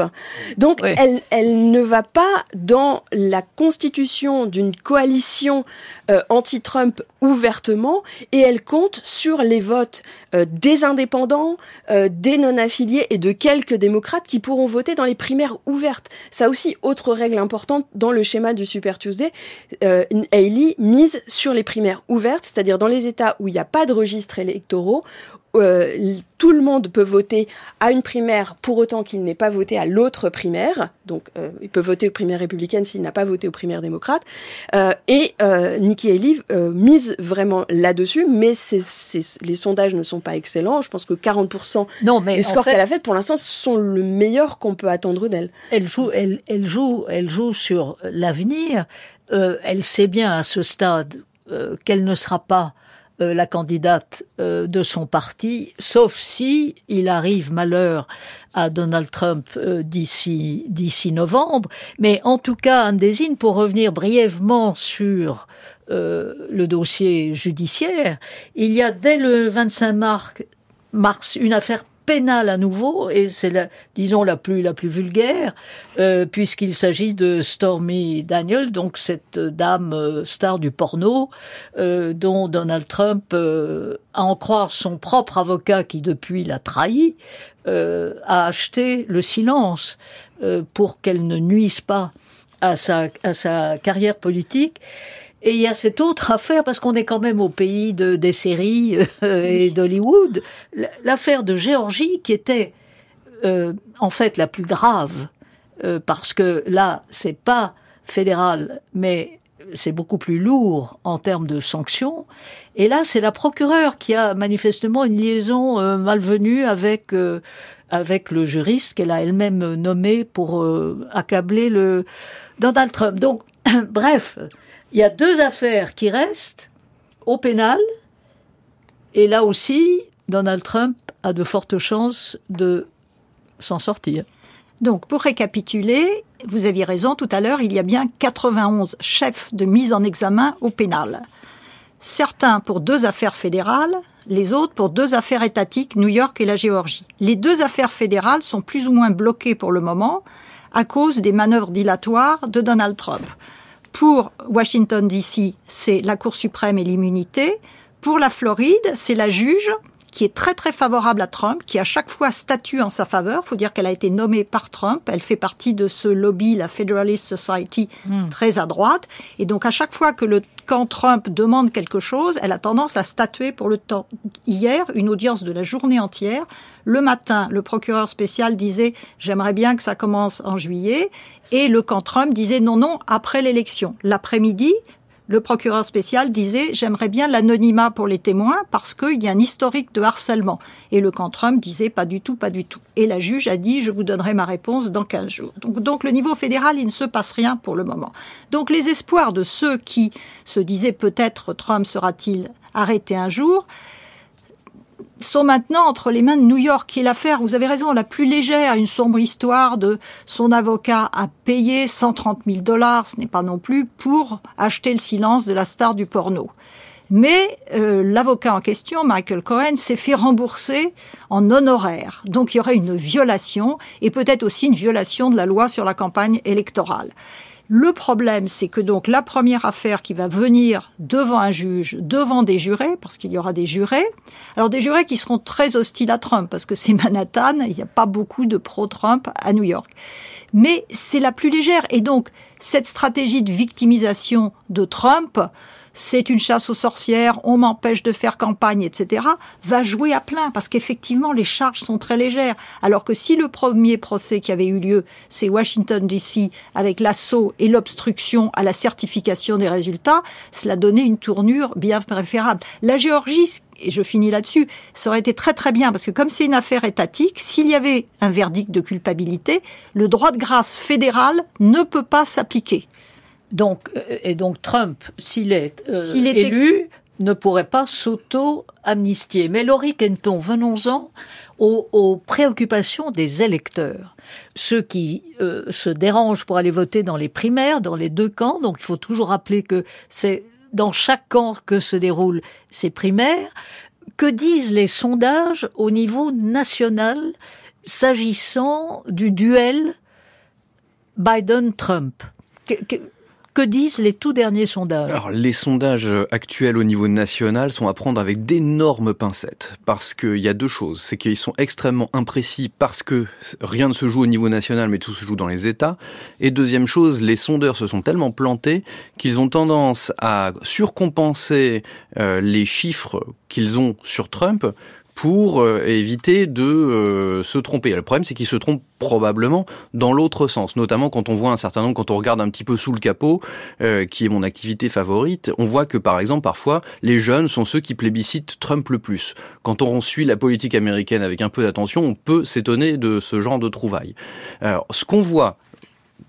Donc elle elle ne va pas dans la constitution d'une coalition euh, anti-Trump ouvertement et elle compte sur les votes euh, des indépendants, euh, des non-affiliés et de quelques démocrates qui pourront voter dans les primaires ouvertes. Ça aussi, autre règle importante dans le schéma du Super Tuesday, euh, Haley mise sur les primaires ouvertes, c'est-à-dire dans les États où il n'y a pas de registre électoraux, euh, tout le monde peut voter à une primaire pour autant qu'il n'ait pas voté à l'autre primaire. Donc, euh, il peut voter aux primaires républicaines s'il n'a pas voté aux primaires démocrates. Euh, et Nikki Haley mise vraiment là-dessus, mais les sondages ne sont pas excellents. Je pense que 40% non, mais des scores qu'elle a fait pour l'instant sont le meilleur qu'on peut attendre d'elle. Elle joue, elle, elle joue, elle joue sur l'avenir. elle sait bien à ce stade qu'elle ne sera pas euh, la candidate euh, de son parti, sauf si il arrive malheur à Donald Trump euh, d'ici d'ici novembre. Mais en tout cas, Anne Désigne, pour revenir brièvement sur le dossier judiciaire, il y a dès le 25 mars une affaire pénale à nouveau, et c'est la, disons la plus la plus vulgaire, euh, puisqu'il s'agit de Stormy Daniels, donc cette dame euh, star du porno, euh, dont Donald Trump, à en croire son propre avocat qui depuis l'a trahi, a acheté le silence pour qu'elle ne nuise pas à sa à sa carrière politique. Et il y a cette autre affaire, parce qu'on est quand même au pays de, des séries euh, et d'Hollywood, l'affaire de Géorgie qui était euh, en fait la plus grave, euh, parce que là, c'est pas fédéral, mais c'est beaucoup plus lourd en termes de sanctions. Et là, c'est la procureure qui a manifestement une liaison malvenue avec avec le juriste qu'elle a elle-même nommé pour accabler le Donald Trump. Donc, bref, il y a deux affaires qui restent au pénal, et là aussi, Donald Trump a de fortes chances de s'en sortir. Donc, pour récapituler, vous aviez raison tout à l'heure, il y a bien 91 chefs de mise en examen au pénal. Certains pour deux affaires fédérales, les autres pour deux affaires étatiques, New York et la Géorgie. Les deux affaires fédérales sont plus ou moins bloquées pour le moment à cause des manœuvres dilatoires de Donald Trump Pour Washington, D.C., c'est la Cour suprême et l'immunité. Pour la Floride, c'est la juge qui est très très favorable à Trump, qui à chaque fois statue en sa faveur. Il faut dire qu'elle a été nommée par Trump. Elle fait partie de ce lobby, la Federalist Society, hmm. très à droite. Et donc à chaque fois que le camp Trump demande quelque chose, elle a tendance à statuer pour le temps. Hier, une audience de la journée entière. Le matin, le procureur spécial disait j'aimerais bien que ça commence en juillet. Et le camp Trump disait non, non, après l'élection. L'après-midi, le procureur spécial disait j'aimerais bien l'anonymat pour les témoins parce qu'il y a un historique de harcèlement. Et le camp Trump disait pas du tout, pas du tout. Et la juge a dit je vous donnerai ma réponse dans 15 jours. Donc, donc le niveau fédéral, il ne se passe rien pour le moment. Donc les espoirs de ceux qui se disaient peut-être Trump sera-t-il arrêté un jour, sont maintenant entre les mains de New York, qui est l'affaire, vous avez raison, la plus légère, une sombre histoire de son avocat a payé 130 000 dollars, ce n'est pas non plus, pour acheter le silence de la star du porno. Mais euh, l'avocat en question, Michael Cohen, s'est fait rembourser en honoraires. Donc il y aurait une violation et peut-être aussi une violation de la loi sur la campagne électorale. Le problème, c'est que donc la première affaire qui va venir devant un juge, devant des jurés, parce qu'il y aura des jurés, alors des jurés qui seront très hostiles à Trump, parce que c'est Manhattan, il n'y a pas beaucoup de pro-Trump à New York. Mais c'est la plus légère. Et donc, cette stratégie de victimisation de Trump, c'est une chasse aux sorcières, on m'empêche de faire campagne, etc., va jouer à plein parce qu'effectivement les charges sont très légères. Alors que si le premier procès qui avait eu lieu, c'est Washington DC avec l'assaut et l'obstruction à la certification des résultats, cela donnait une tournure bien préférable. La Géorgie, et je finis là-dessus, ça aurait été très très bien parce que comme c'est une affaire étatique, s'il y avait un verdict de culpabilité, le droit de grâce fédéral ne peut pas s'appliquer. Donc, euh, et donc Trump, s'il est, euh, élu, ne pourrait pas s'auto-amnistier. Mais Laurie Kenton, venons-en aux, préoccupations des électeurs. Ceux qui euh, se dérangent pour aller voter dans les primaires, dans les deux camps, donc il faut toujours rappeler que c'est dans chaque camp que se déroulent ces primaires. Que disent les sondages au niveau national s'agissant du duel Biden-Trump? Que disent les tout derniers sondages? Alors, les sondages actuels au niveau national sont à prendre avec d'énormes pincettes. Parce qu'il y a deux choses. C'est qu'ils sont extrêmement imprécis parce que rien ne se joue au niveau national, mais tout se joue dans les États. Et deuxième chose, les sondeurs se sont tellement plantés qu'ils ont tendance à surcompenser euh, les chiffres qu'ils ont sur Trump pour euh, éviter de euh, se tromper. Le problème, c'est qu'ils se trompent probablement dans l'autre sens, notamment quand on voit un certain nombre, quand on regarde un petit peu sous le capot, euh, qui est mon activité favorite, on voit que par exemple parfois les jeunes sont ceux qui plébiscitent Trump le plus. Quand on suit la politique américaine avec un peu d'attention, on peut s'étonner de ce genre de trouvailles. Alors, ce qu'on voit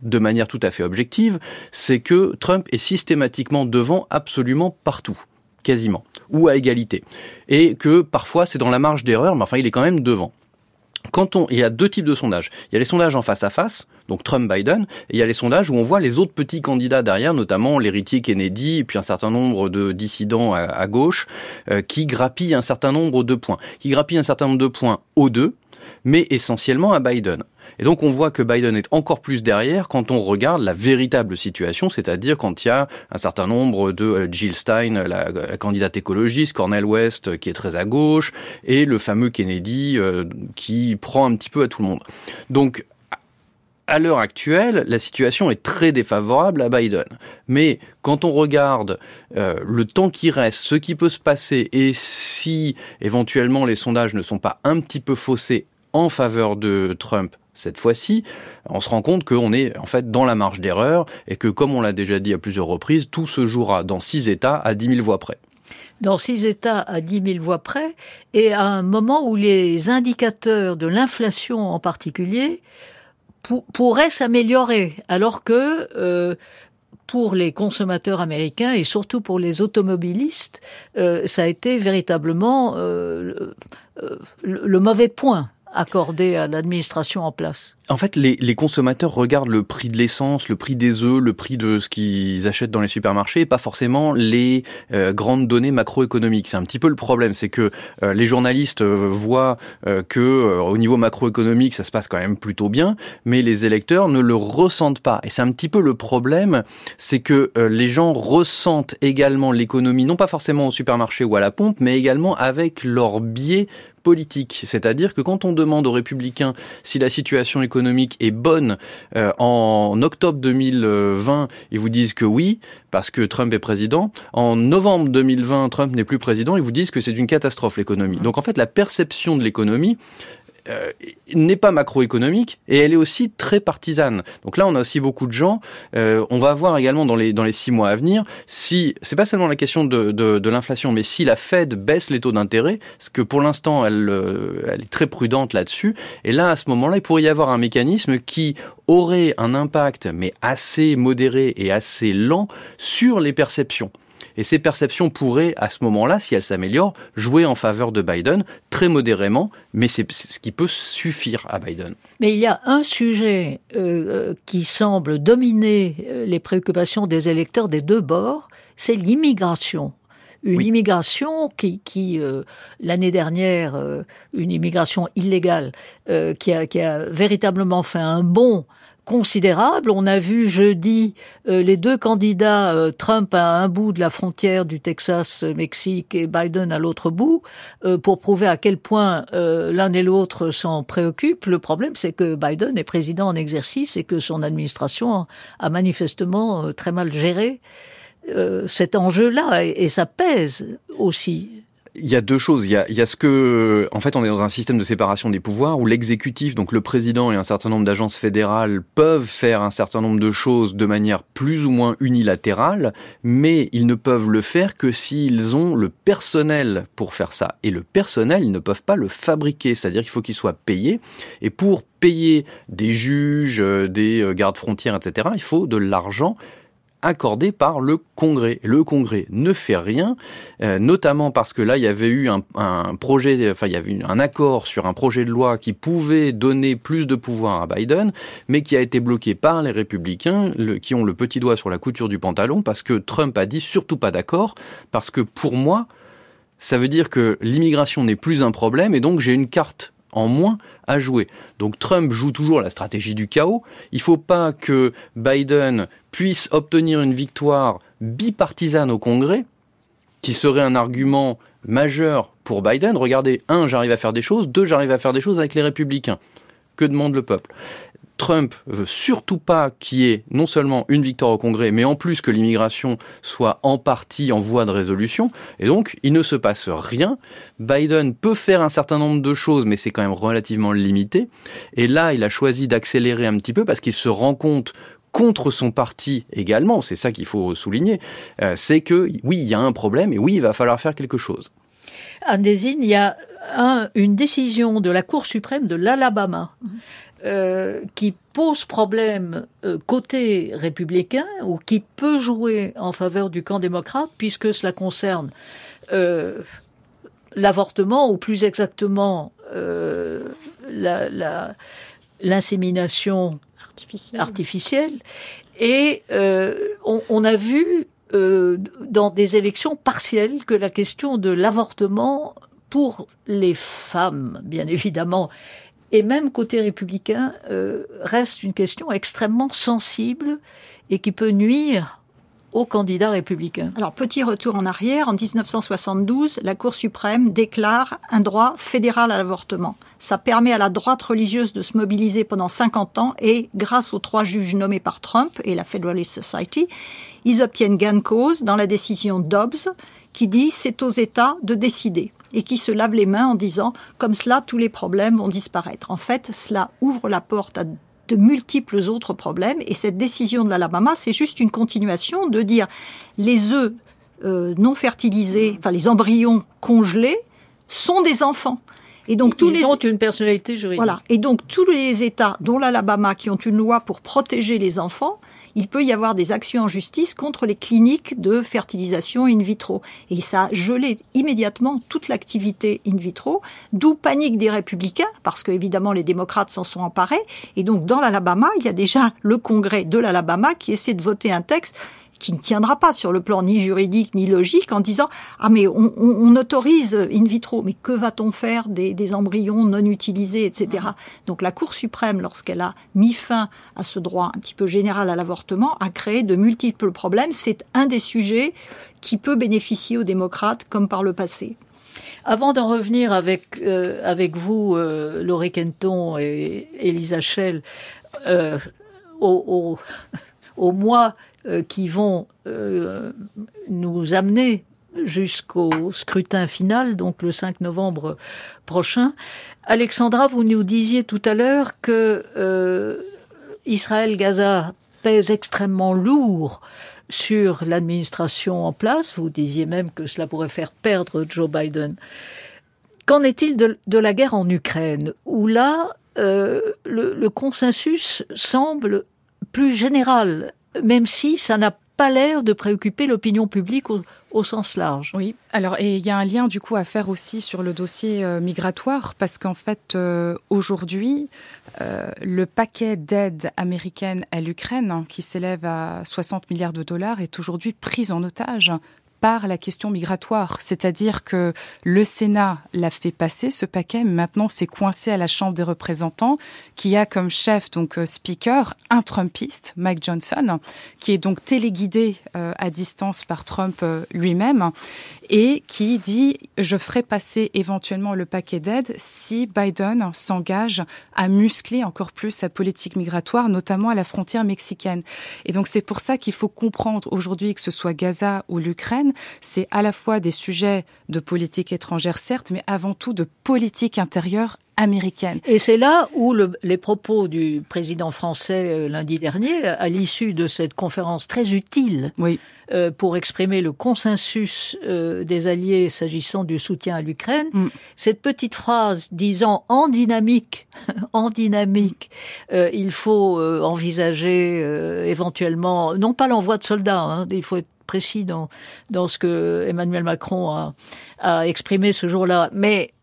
de manière tout à fait objective, c'est que Trump est systématiquement devant absolument partout quasiment, ou à égalité. Et que parfois c'est dans la marge d'erreur, mais enfin il est quand même devant. Quand on, il y a deux types de sondages. Il y a les sondages en face à face, donc Trump-Biden, et il y a les sondages où on voit les autres petits candidats derrière, notamment l'héritier Kennedy, puis un certain nombre de dissidents à, gauche, euh, qui grappillent un certain nombre de points. Qui grappillent un certain nombre de points aux deux, mais essentiellement à Biden. Et donc on voit que Biden est encore plus derrière quand on regarde la véritable situation, c'est-à-dire quand il y a un certain nombre de euh, Jill Stein, la, candidate écologiste, Cornel West euh, qui est très à gauche, et le fameux Kennedy euh, qui prend un petit peu à tout le monde. Donc à l'heure actuelle, la situation est très défavorable à Biden. Mais quand on regarde le temps qui reste, ce qui peut se passer, et si éventuellement les sondages ne sont pas un petit peu faussés en faveur de Trump cette fois-ci, on se rend compte qu'on est en fait dans la marge d'erreur et que, comme on l'a déjà dit à plusieurs reprises, tout se jouera dans six États à 10 000 voix près. Dans six États à 10 000 voix près, et à un moment où les indicateurs de l'inflation en particulier pourraient s'améliorer, alors que euh, pour les consommateurs américains et surtout pour les automobilistes, euh, ça a été véritablement euh, le, mauvais point accordé à l'administration en place en fait, les, les, consommateurs regardent le prix de l'essence, le prix des œufs, le prix de ce qu'ils achètent dans les supermarchés, et pas forcément les euh, grandes données macroéconomiques. C'est un petit peu le problème, c'est que euh, les journalistes euh, voient que au niveau macroéconomique, ça se passe quand même plutôt bien, mais les électeurs ne le ressentent pas. Et c'est un petit peu le problème, c'est que les gens ressentent également l'économie, non pas forcément au supermarché ou à la pompe, mais également avec leur biais politique. C'est-à-dire que quand on demande aux républicains si la situation économique est bonne euh, en octobre 2020, ils vous disent que oui, parce que Trump est président. En novembre 2020, Trump n'est plus président, ils vous disent que c'est une catastrophe l'économie. Donc en fait, la perception de l'économie euh, n'est pas macroéconomique et elle est aussi très partisane. Donc là, on a aussi beaucoup de gens. Euh, on va voir également dans les dans les six mois à venir si c'est pas seulement la question de, de, l'inflation, mais si la Fed baisse les taux d'intérêt, parce que pour l'instant, elle, euh, elle est très prudente là-dessus. Et là, à ce moment-là, il pourrait y avoir un mécanisme qui aurait un impact, mais assez modéré et assez lent sur les perceptions. Et ces perceptions pourraient, à ce moment-là, si elles s'améliorent, jouer en faveur de Biden, très modérément, mais c'est ce qui peut suffire à Biden. Mais il y a un sujet euh, qui semble dominer euh, les préoccupations des électeurs des deux bords, c'est l'immigration une immigration qui, qui euh, l'année dernière, une immigration illégale, qui, a, qui a véritablement fait un bond considérable. On a vu jeudi euh, les deux candidats, euh, Trump à un bout de la frontière du Texas-Mexique et Biden à l'autre bout, euh, pour prouver à quel point l'un et l'autre s'en préoccupent. Le problème, c'est que Biden est président en exercice et que son administration a manifestement très mal géré cet enjeu-là et ça pèse aussi il y a deux choses. Il y a, ce que, en fait, on est dans un système de séparation des pouvoirs où l'exécutif, donc le président et un certain nombre d'agences fédérales peuvent faire un certain nombre de choses de manière plus ou moins unilatérale, mais ils ne peuvent le faire que s'ils ont le personnel pour faire ça. Et le personnel, ils ne peuvent pas le fabriquer. C'est-à-dire qu'il faut qu'il soit payé. Et pour payer des juges, euh, des euh, gardes frontières, etc., il faut de l'argent accordé par le Congrès. Le Congrès ne fait rien, euh, notamment parce que là, il y avait eu un, projet, enfin, il y avait eu un accord sur un projet de loi qui pouvait donner plus de pouvoir à Biden, mais qui a été bloqué par les républicains, qui ont le petit doigt sur la couture du pantalon, parce que Trump a dit surtout pas d'accord, parce que pour moi, ça veut dire que l'immigration n'est plus un problème, et donc j'ai une carte en moins à jouer. Donc Trump joue toujours la stratégie du chaos. Il ne faut pas que Biden puisse obtenir une victoire bipartisane au Congrès, qui serait un argument majeur pour Biden. Regardez, un, j'arrive à faire des choses, deux, j'arrive à faire des choses avec les républicains. Que demande le peuple? Trump veut surtout pas qu'il y ait non seulement une victoire au Congrès, mais en plus que l'immigration soit en partie en voie de résolution. Et donc, il ne se passe rien. Biden peut faire un certain nombre de choses, mais c'est quand même relativement limité. Et là, il a choisi d'accélérer un petit peu parce qu'il se rend compte contre son parti également, c'est ça qu'il faut souligner, euh, c'est que oui, il y a un problème et oui, il va falloir faire quelque chose. Désine, il y a une décision de la Cour suprême de l'Alabama euh, qui pose problème euh, côté républicain ou qui peut jouer en faveur du camp démocrate puisque cela concerne l'avortement ou plus exactement l'insémination artificielle. Et euh, on, a vu euh, dans des élections partielles que la question de l'avortement pour les femmes, bien évidemment, et même côté républicain, euh, reste une question extrêmement sensible et qui peut nuire aux candidats républicains. Alors, petit retour en arrière, en 1972, la Cour suprême déclare un droit fédéral à l'avortement. Ça permet à la droite religieuse de se mobiliser pendant 50 ans et, grâce aux trois juges nommés par Trump et la Federalist Society, ils obtiennent gain de cause dans la décision Dobbs qui dit c'est aux États de décider et qui se lave les mains en disant comme cela tous les problèmes vont disparaître. En fait, cela ouvre la porte à de multiples autres problèmes. Et cette décision de l'Alabama, c'est juste une continuation de dire les œufs euh, non fertilisés, enfin les embryons congelés, sont des enfants. Et donc tous Ils les... ont une personnalité juridique. Voilà. Et donc tous les États, dont l'Alabama, qui ont une loi pour protéger les enfants, il peut y avoir des actions en justice contre les cliniques de fertilisation in vitro. Et ça a gelé immédiatement toute l'activité in vitro, d'où panique des républicains, parce que évidemment les démocrates s'en sont emparés. Et donc dans l'Alabama, il y a déjà le Congrès de l'Alabama qui essaie de voter un texte qui ne tiendra pas sur le plan ni juridique ni logique en disant ah mais on, on, autorise in vitro. Mais que va-t-on faire des, des, embryons non utilisés etc donc la Cour suprême lorsqu'elle a mis fin à ce droit un petit peu général à l'avortement a créé de multiples problèmes. C'est un des sujets qui peut bénéficier aux démocrates comme par le passé. Avant d'en revenir avec, euh, avec vous, euh, Laurie Kenton et Elisa Schell, euh, au, au, au mois qui vont euh, nous amener jusqu'au scrutin final, donc le 5 novembre prochain. Alexandra, vous nous disiez tout à l'heure que euh, Israël-Gaza pèse extrêmement lourd sur l'administration en place. Vous disiez même que cela pourrait faire perdre Joe Biden. Qu'en est-il de, la guerre en Ukraine, où là, le consensus semble plus général même si ça n'a pas l'air de préoccuper l'opinion publique au, sens large. Oui, alors et il y a un lien du coup à faire aussi sur le dossier euh, migratoire parce qu'en fait euh, aujourd'hui euh, le paquet d'aide américaine à l'Ukraine hein, qui s'élève à 60 milliards de dollars est aujourd'hui pris en otage par la question migratoire. C'est-à-dire que le Sénat l'a fait passer, ce paquet, mais maintenant c'est coincé à la Chambre des représentants, qui a comme chef, donc euh, speaker, un Trumpiste, Mike Johnson, qui est donc téléguidé euh, à distance par Trump euh, lui-même et qui dit je ferai passer éventuellement le paquet d'aide si Biden s'engage à muscler encore plus sa politique migratoire, notamment à la frontière mexicaine. Et donc c'est pour ça qu'il faut comprendre aujourd'hui que ce soit Gaza ou l'Ukraine, c'est à la fois des sujets de politique étrangère certes, mais avant tout de politique intérieure américaine. Et c'est là où le, les propos du président français euh, lundi dernier, à l'issue de cette conférence très utile oui. euh, pour exprimer le consensus euh, des alliés s'agissant du soutien à l'Ukraine, mm. cette petite phrase disant en dynamique, en dynamique, euh, il faut euh, envisager éventuellement, non pas l'envoi de soldats, hein, il faut être précis dans, dans ce que Emmanuel Macron a, a exprimé ce jour-là, mais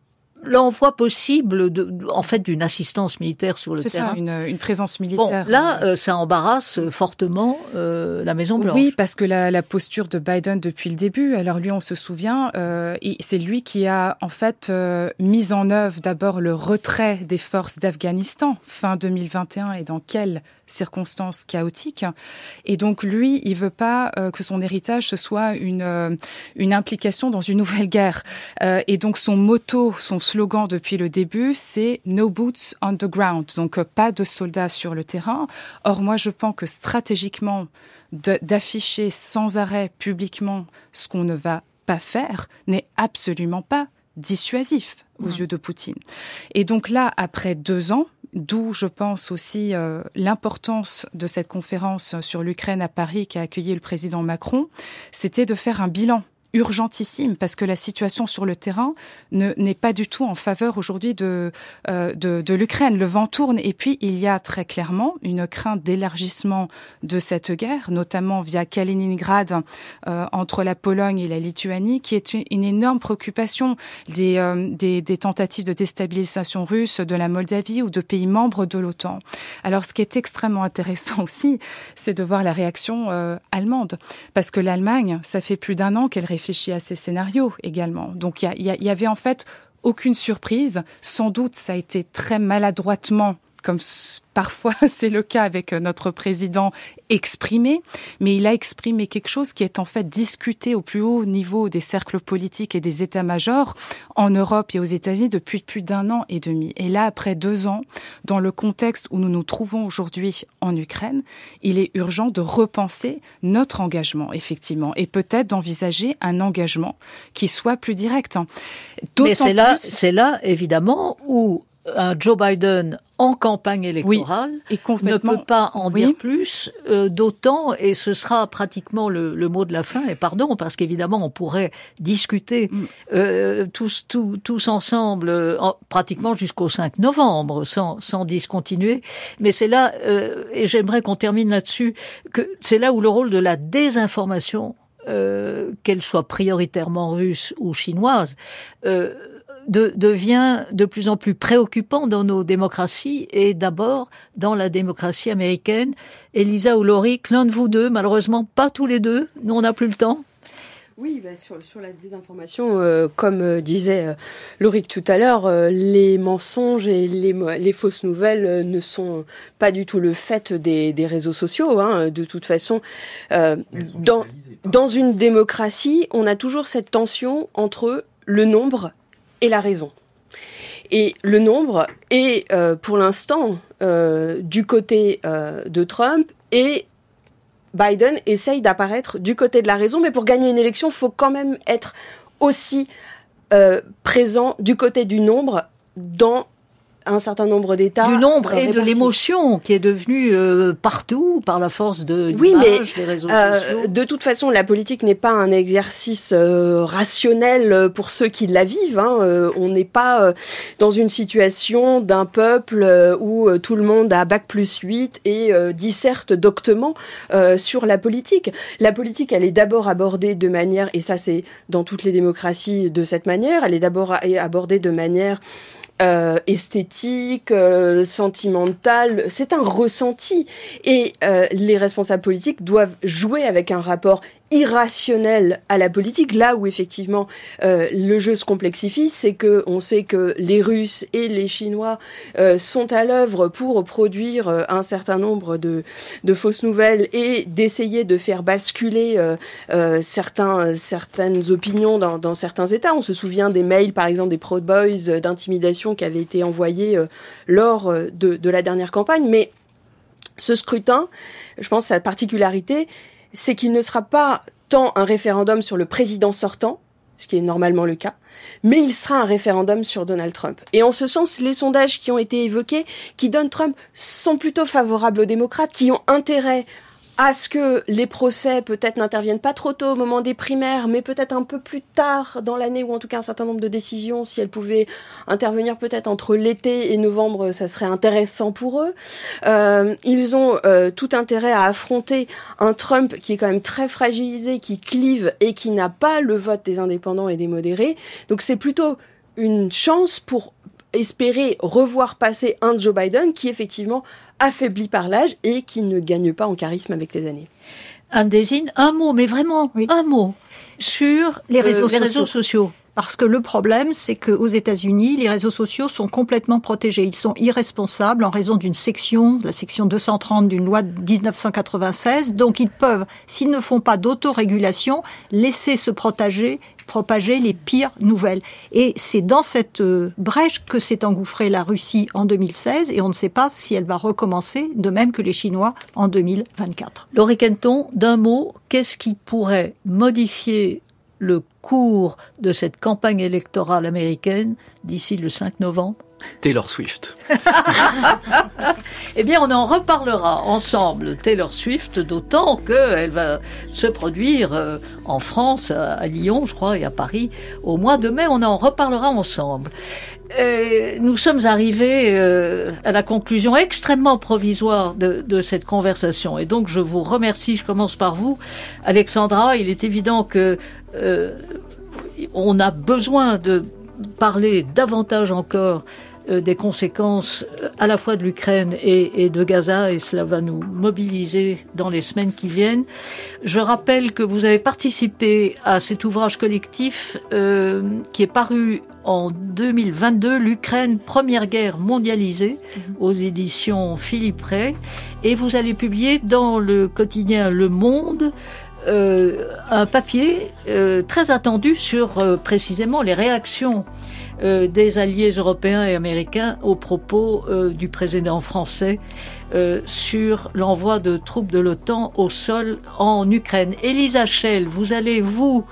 l'envoi possible, de, en fait, d'une assistance militaire sur le terrain. C'est ça, une, une, présence militaire. Bon, là, euh, ça embarrasse fortement euh, la Maison Blanche. Oui, parce que la, la, posture de Biden depuis le début. Alors lui, on se souvient, euh, c'est lui qui a en fait euh, mis en œuvre d'abord le retrait des forces d'Afghanistan fin 2021 et dans quelles circonstances chaotiques. Et donc lui, il veut pas euh, que son héritage ce soit une une implication dans une nouvelle guerre. et donc son motto, son slogan depuis le début, c'est No boots on the ground, donc euh, pas de soldats sur le terrain. Or, moi, je pense que stratégiquement, d'afficher sans arrêt publiquement ce qu'on ne va pas faire n'est absolument pas dissuasif aux yeux de Poutine. Et donc là, après deux ans, d'où je pense aussi euh, l'importance de cette conférence sur l'Ukraine à Paris qui a accueilli le président Macron, c'était de faire un bilan urgentissime parce que la situation sur le terrain n'est pas du tout en faveur aujourd'hui de, euh, de, de l'Ukraine. Le vent tourne et puis il y a très clairement une crainte d'élargissement de cette guerre, notamment via Kaliningrad euh, entre la Pologne et la Lituanie, qui est une, énorme préoccupation des, euh, des, des, tentatives de déstabilisation russe de la Moldavie ou de pays membres de l'OTAN. Alors ce qui est extrêmement intéressant aussi, c'est de voir la réaction allemande, parce que l'Allemagne, ça fait plus d'un an qu'elle réfléchit à ces scénarios également. Donc il y, y avait en fait aucune surprise. Sans doute, ça a été très maladroitement comme parfois c'est le cas avec euh, notre président exprimé, mais il a exprimé quelque chose qui est en fait discuté au plus haut niveau des cercles politiques et des états-majors en Europe et aux États-Unis depuis plus d'un an et demi. Et là, après deux ans, dans le contexte où nous nous trouvons aujourd'hui en Ukraine, il est urgent de repenser notre engagement, effectivement, et peut-être d'envisager un engagement qui soit plus direct. Mais c'est là, c'est là, évidemment, où un Joe Biden en campagne électorale et ne peut pas en dire plus, euh, d'autant, et ce sera pratiquement le, le, mot de la fin, et pardon, parce qu'évidemment on pourrait discuter mm. euh, tous, tous, tous ensemble, euh, pratiquement jusqu'au 5 novembre, sans, sans discontinuer, mais c'est là, euh, et j'aimerais qu'on termine là-dessus, que c'est là où le rôle de la désinformation, qu'elle soit prioritairement russe ou chinoise, de, devient de plus en plus préoccupant dans nos démocraties et d'abord dans la démocratie américaine. Elisa ou Laurie, l'un de vous deux, malheureusement pas tous les deux, nous on n'a plus le temps. Oui, bah sur, sur, la désinformation, euh, comme euh, disait euh, Lauric tout à l'heure, euh, les mensonges et les, les fausses nouvelles ne sont pas du tout le fait des, des réseaux sociaux. Hein. De toute façon, dans, dans une démocratie, on a toujours cette tension entre le nombre et la raison. Et le nombre est euh, pour l'instant euh, du côté euh, de Trump et Biden essaye d'apparaître du côté de la raison, mais pour gagner une élection, il faut quand même être aussi présent du côté du nombre dans un certain nombre d'États. Du nombre et de l'émotion qui est devenue euh, partout par la force de oui, mais des réseaux euh, sociaux. De toute façon, la politique n'est pas un exercice euh, rationnel pour ceux qui la vivent. Hein. Euh, on n'est pas euh, dans une situation d'un peuple où tout le monde a bac plus 8 et disserte doctement sur la politique. La politique, elle est d'abord abordée de manière, et ça c'est dans toutes les démocraties de cette manière, elle est d'abord abordée de manière euh, esthétique, euh, sentimentale, c'est un ressenti. Et euh, les responsables politiques doivent jouer avec un rapport irrationnel à la politique, là où effectivement euh, le jeu se complexifie, c'est que on sait que les Russes et les Chinois euh, sont à l'œuvre pour produire euh, un certain nombre de, de, fausses nouvelles et d'essayer de faire basculer euh, certains, certaines opinions dans, dans, certains États. On se souvient des mails, par exemple, des Proud Boys d'intimidation qui avaient été envoyés lors de, de la dernière campagne, mais ce scrutin, je pense, sa particularité, c'est qu'il ne sera pas tant un référendum sur le président sortant, ce qui est normalement le cas, mais il sera un référendum sur Donald Trump. Et en ce sens, les sondages qui ont été évoqués, qui donnent Trump, sont plutôt favorables aux démocrates, qui ont intérêt à ce que les procès peut-être n'interviennent pas trop tôt au moment des primaires, mais peut-être un peu plus tard dans l'année, ou en tout cas un certain nombre de décisions, si elles pouvaient intervenir peut-être entre l'été et novembre, ça serait intéressant pour eux. Euh, ils ont euh, tout intérêt à affronter un Trump qui est quand même très fragilisé, qui clive et qui n'a pas le vote des indépendants et des modérés. Donc c'est plutôt une chance pour espérer revoir passer un Joe Biden qui effectivement affaibli par l'âge et qui ne gagne pas en charisme avec les années. Un désigne, un mot, mais vraiment Oui. un mot sur Les réseaux euh, les réseaux sociaux. Parce que le problème, c'est qu'aux États-Unis, les réseaux sociaux sont complètement protégés. Ils sont irresponsables en raison d'une section, la section 230 d'une loi de 1996. Donc ils peuvent, s'ils ne font pas d'autorégulation, laisser se propager, propager les pires nouvelles. Et c'est dans cette euh, brèche que s'est engouffrée la Russie en 2016 et on ne sait pas si elle va recommencer, de même que les Chinois en 2024. Laurie Kenton, d'un mot, qu'est-ce qui pourrait modifier le cours de cette campagne électorale américaine d'ici le 5 novembre? Taylor Swift. Eh bien, on en reparlera ensemble, Taylor Swift, d'autant qu'elle va se produire euh, en France, à, Lyon, je crois, et à Paris, au mois de mai. On en reparlera ensemble. Euh, nous sommes arrivés euh, à la conclusion extrêmement provisoire de, cette conversation. Et donc, je vous remercie. Je commence par vous, Alexandra. Il est évident que on a besoin de parler davantage encore des conséquences euh, à la fois de l'Ukraine et, et de Gaza, et cela va nous mobiliser dans les semaines qui viennent. Je rappelle que vous avez participé à cet ouvrage collectif euh, qui est paru en 2022, l'Ukraine, première guerre mondialisée, aux éditions Philippe Ray, et vous allez publier dans le quotidien Le Monde euh, un papier euh, très attendu sur euh, précisément les réactions euh, des alliés européens et américains aux propos euh, du président français euh, sur l'envoi de troupes de l'OTAN au sol en Ukraine. Elisa Schell, vous allez, vous,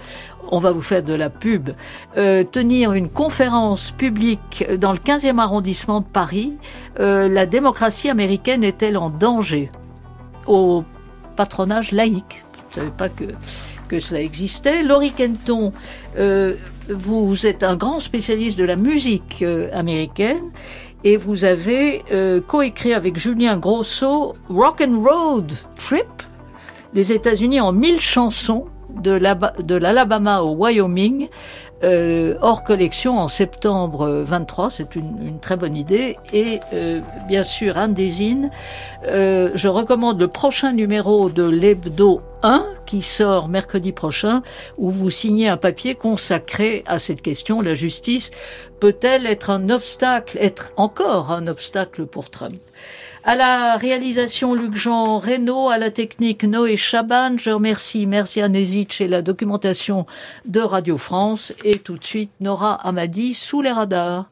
on va vous faire de la pub, euh, tenir une conférence publique dans le 15e arrondissement de Paris, euh, la démocratie américaine est-elle en danger au patronage laïque? Je ne savais pas que, que ça existait. Laurie Kenton, euh, vous êtes un grand spécialiste de la musique euh, américaine et vous avez euh, coécrit avec Julien Grosso Rock and Road Trip, les États-Unis en mille chansons de l'Alabama au Wyoming, euh, hors collection en septembre 23, c'est une, une, très bonne idée. Et euh, bien sûr, Anne Desine, euh, je recommande le prochain numéro de l'Hebdo 1 qui sort mercredi prochain, où vous signez un papier consacré à cette question, la justice peut-elle être un obstacle, être encore un obstacle pour Trump? À la réalisation, Luc-Jean Reynaud, à la technique, Noé Chaban. Je remercie Mercia Nezic et la documentation de Radio France. Et tout de suite, Nora Amadi sous les radars.